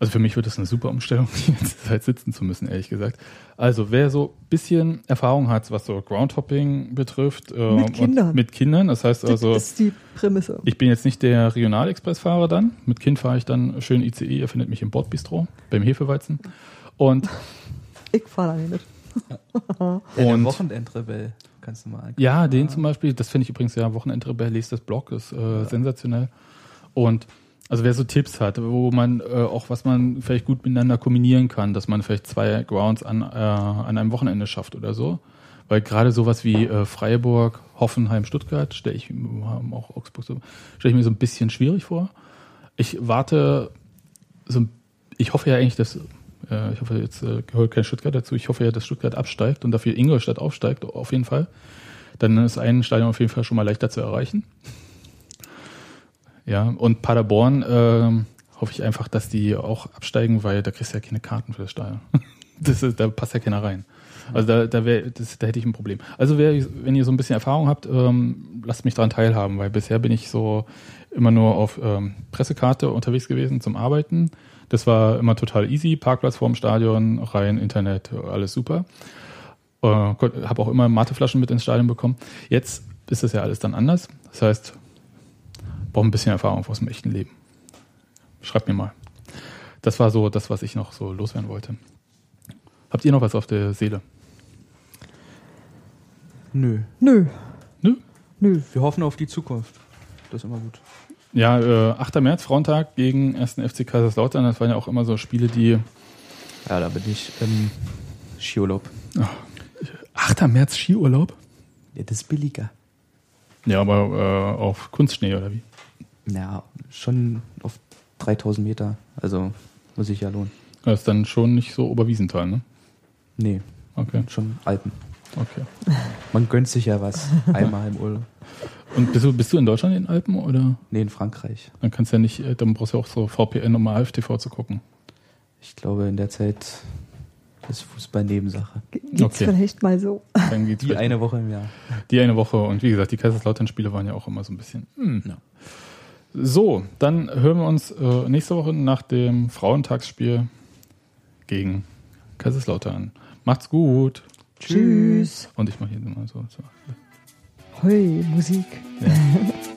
Also für mich wird das eine super Umstellung, die ganze Zeit sitzen zu müssen, ehrlich gesagt. Also wer so ein bisschen Erfahrung hat, was so Groundhopping betrifft. Äh, Mit Kindern. Mit Kindern, das heißt also. Das ist die Prämisse. Ich bin jetzt nicht der Regionalexpressfahrer dann. Mit Kind fahre ich dann schön ICE. Ihr findet mich im Bordbistro beim Hefeweizen. Und Ich fahre da nicht. Ja, der Und- Wochenendrebell kannst du mal angucken. Ja, den zum Beispiel, das finde ich übrigens ja, Wochenendrebell, lest das Blog, ist äh, sensationell. Und also wer so Tipps hat, wo man äh, auch was man vielleicht gut miteinander kombinieren kann, dass man vielleicht zwei Grounds an, äh, an einem Wochenende schafft oder so. Weil gerade sowas wie äh, Freiburg, Hoffenheim, Stuttgart stelle ich auch Augsburg so, stelle ich mir so ein bisschen schwierig vor. Ich warte so ich hoffe ja eigentlich, dass äh, ich hoffe jetzt äh, gehört kein Stuttgart dazu. Ich hoffe ja, dass Stuttgart absteigt und dafür Ingolstadt aufsteigt auf jeden Fall. Dann ist ein Stadion auf jeden Fall schon mal leichter zu erreichen. Ja, und Paderborn ähm, hoffe ich einfach, dass die auch absteigen, weil da kriegst du ja keine Karten für das Stadion. Das ist, da passt ja keiner rein. Also da, da, wär, das, da hätte ich ein Problem. Also wer, wenn ihr so ein bisschen Erfahrung habt, ähm, lasst mich daran teilhaben, weil bisher bin ich so immer nur auf ähm, Pressekarte unterwegs gewesen zum Arbeiten. Das war immer total easy, Parkplatz vorm Stadion, rein, Internet, alles super. Äh, habe auch immer Mateflaschen mit ins Stadion bekommen. Jetzt ist das ja alles dann anders. Das heißt, brauche ein bisschen Erfahrung aus dem echten Leben. Schreibt mir mal. Das war so das, was ich noch so loswerden wollte. Habt ihr noch was auf der Seele? Nö. Nö. Nö? Nö. Wir hoffen auf die Zukunft. Das ist immer gut. Ja, äh, 8. März, Frauentag gegen 1. FC Kaiserslautern. Das waren ja auch immer so Spiele, die. Ja, da bin ich im Skiurlaub. 8. März Skiurlaub? Ja, das ist billiger. Ja, aber äh, auf Kunstschnee oder wie? Ja, schon auf 3000 Meter. Also muss sich ja lohnen. Das ist dann schon nicht so Oberwiesenthal, ne? Nee, Okay, schon Alpen. okay. Man gönnt sich ja was. Einmal im Urlaub. Und bist du, bist du in Deutschland in den Alpen oder? Nee, in Frankreich. Dann kannst du ja nicht, äh, dann brauchst du ja auch so VPN, um mal AFTV zu gucken. Ich glaube, in der Zeit ist Fußball Nebensache. Geht's Okay. vielleicht mal so. Dann geht's Die eine Woche im Jahr. Die eine Woche. Und wie gesagt, die Kaiserslautern-Spiele waren ja auch immer so ein bisschen. Hm. Ja. So, dann hören wir uns äh, nächste Woche nach dem Frauentagsspiel gegen Kaiserslautern. Macht's gut. Tschüss. Und ich mache hier mal so. so. Hoi, Musik. Ja.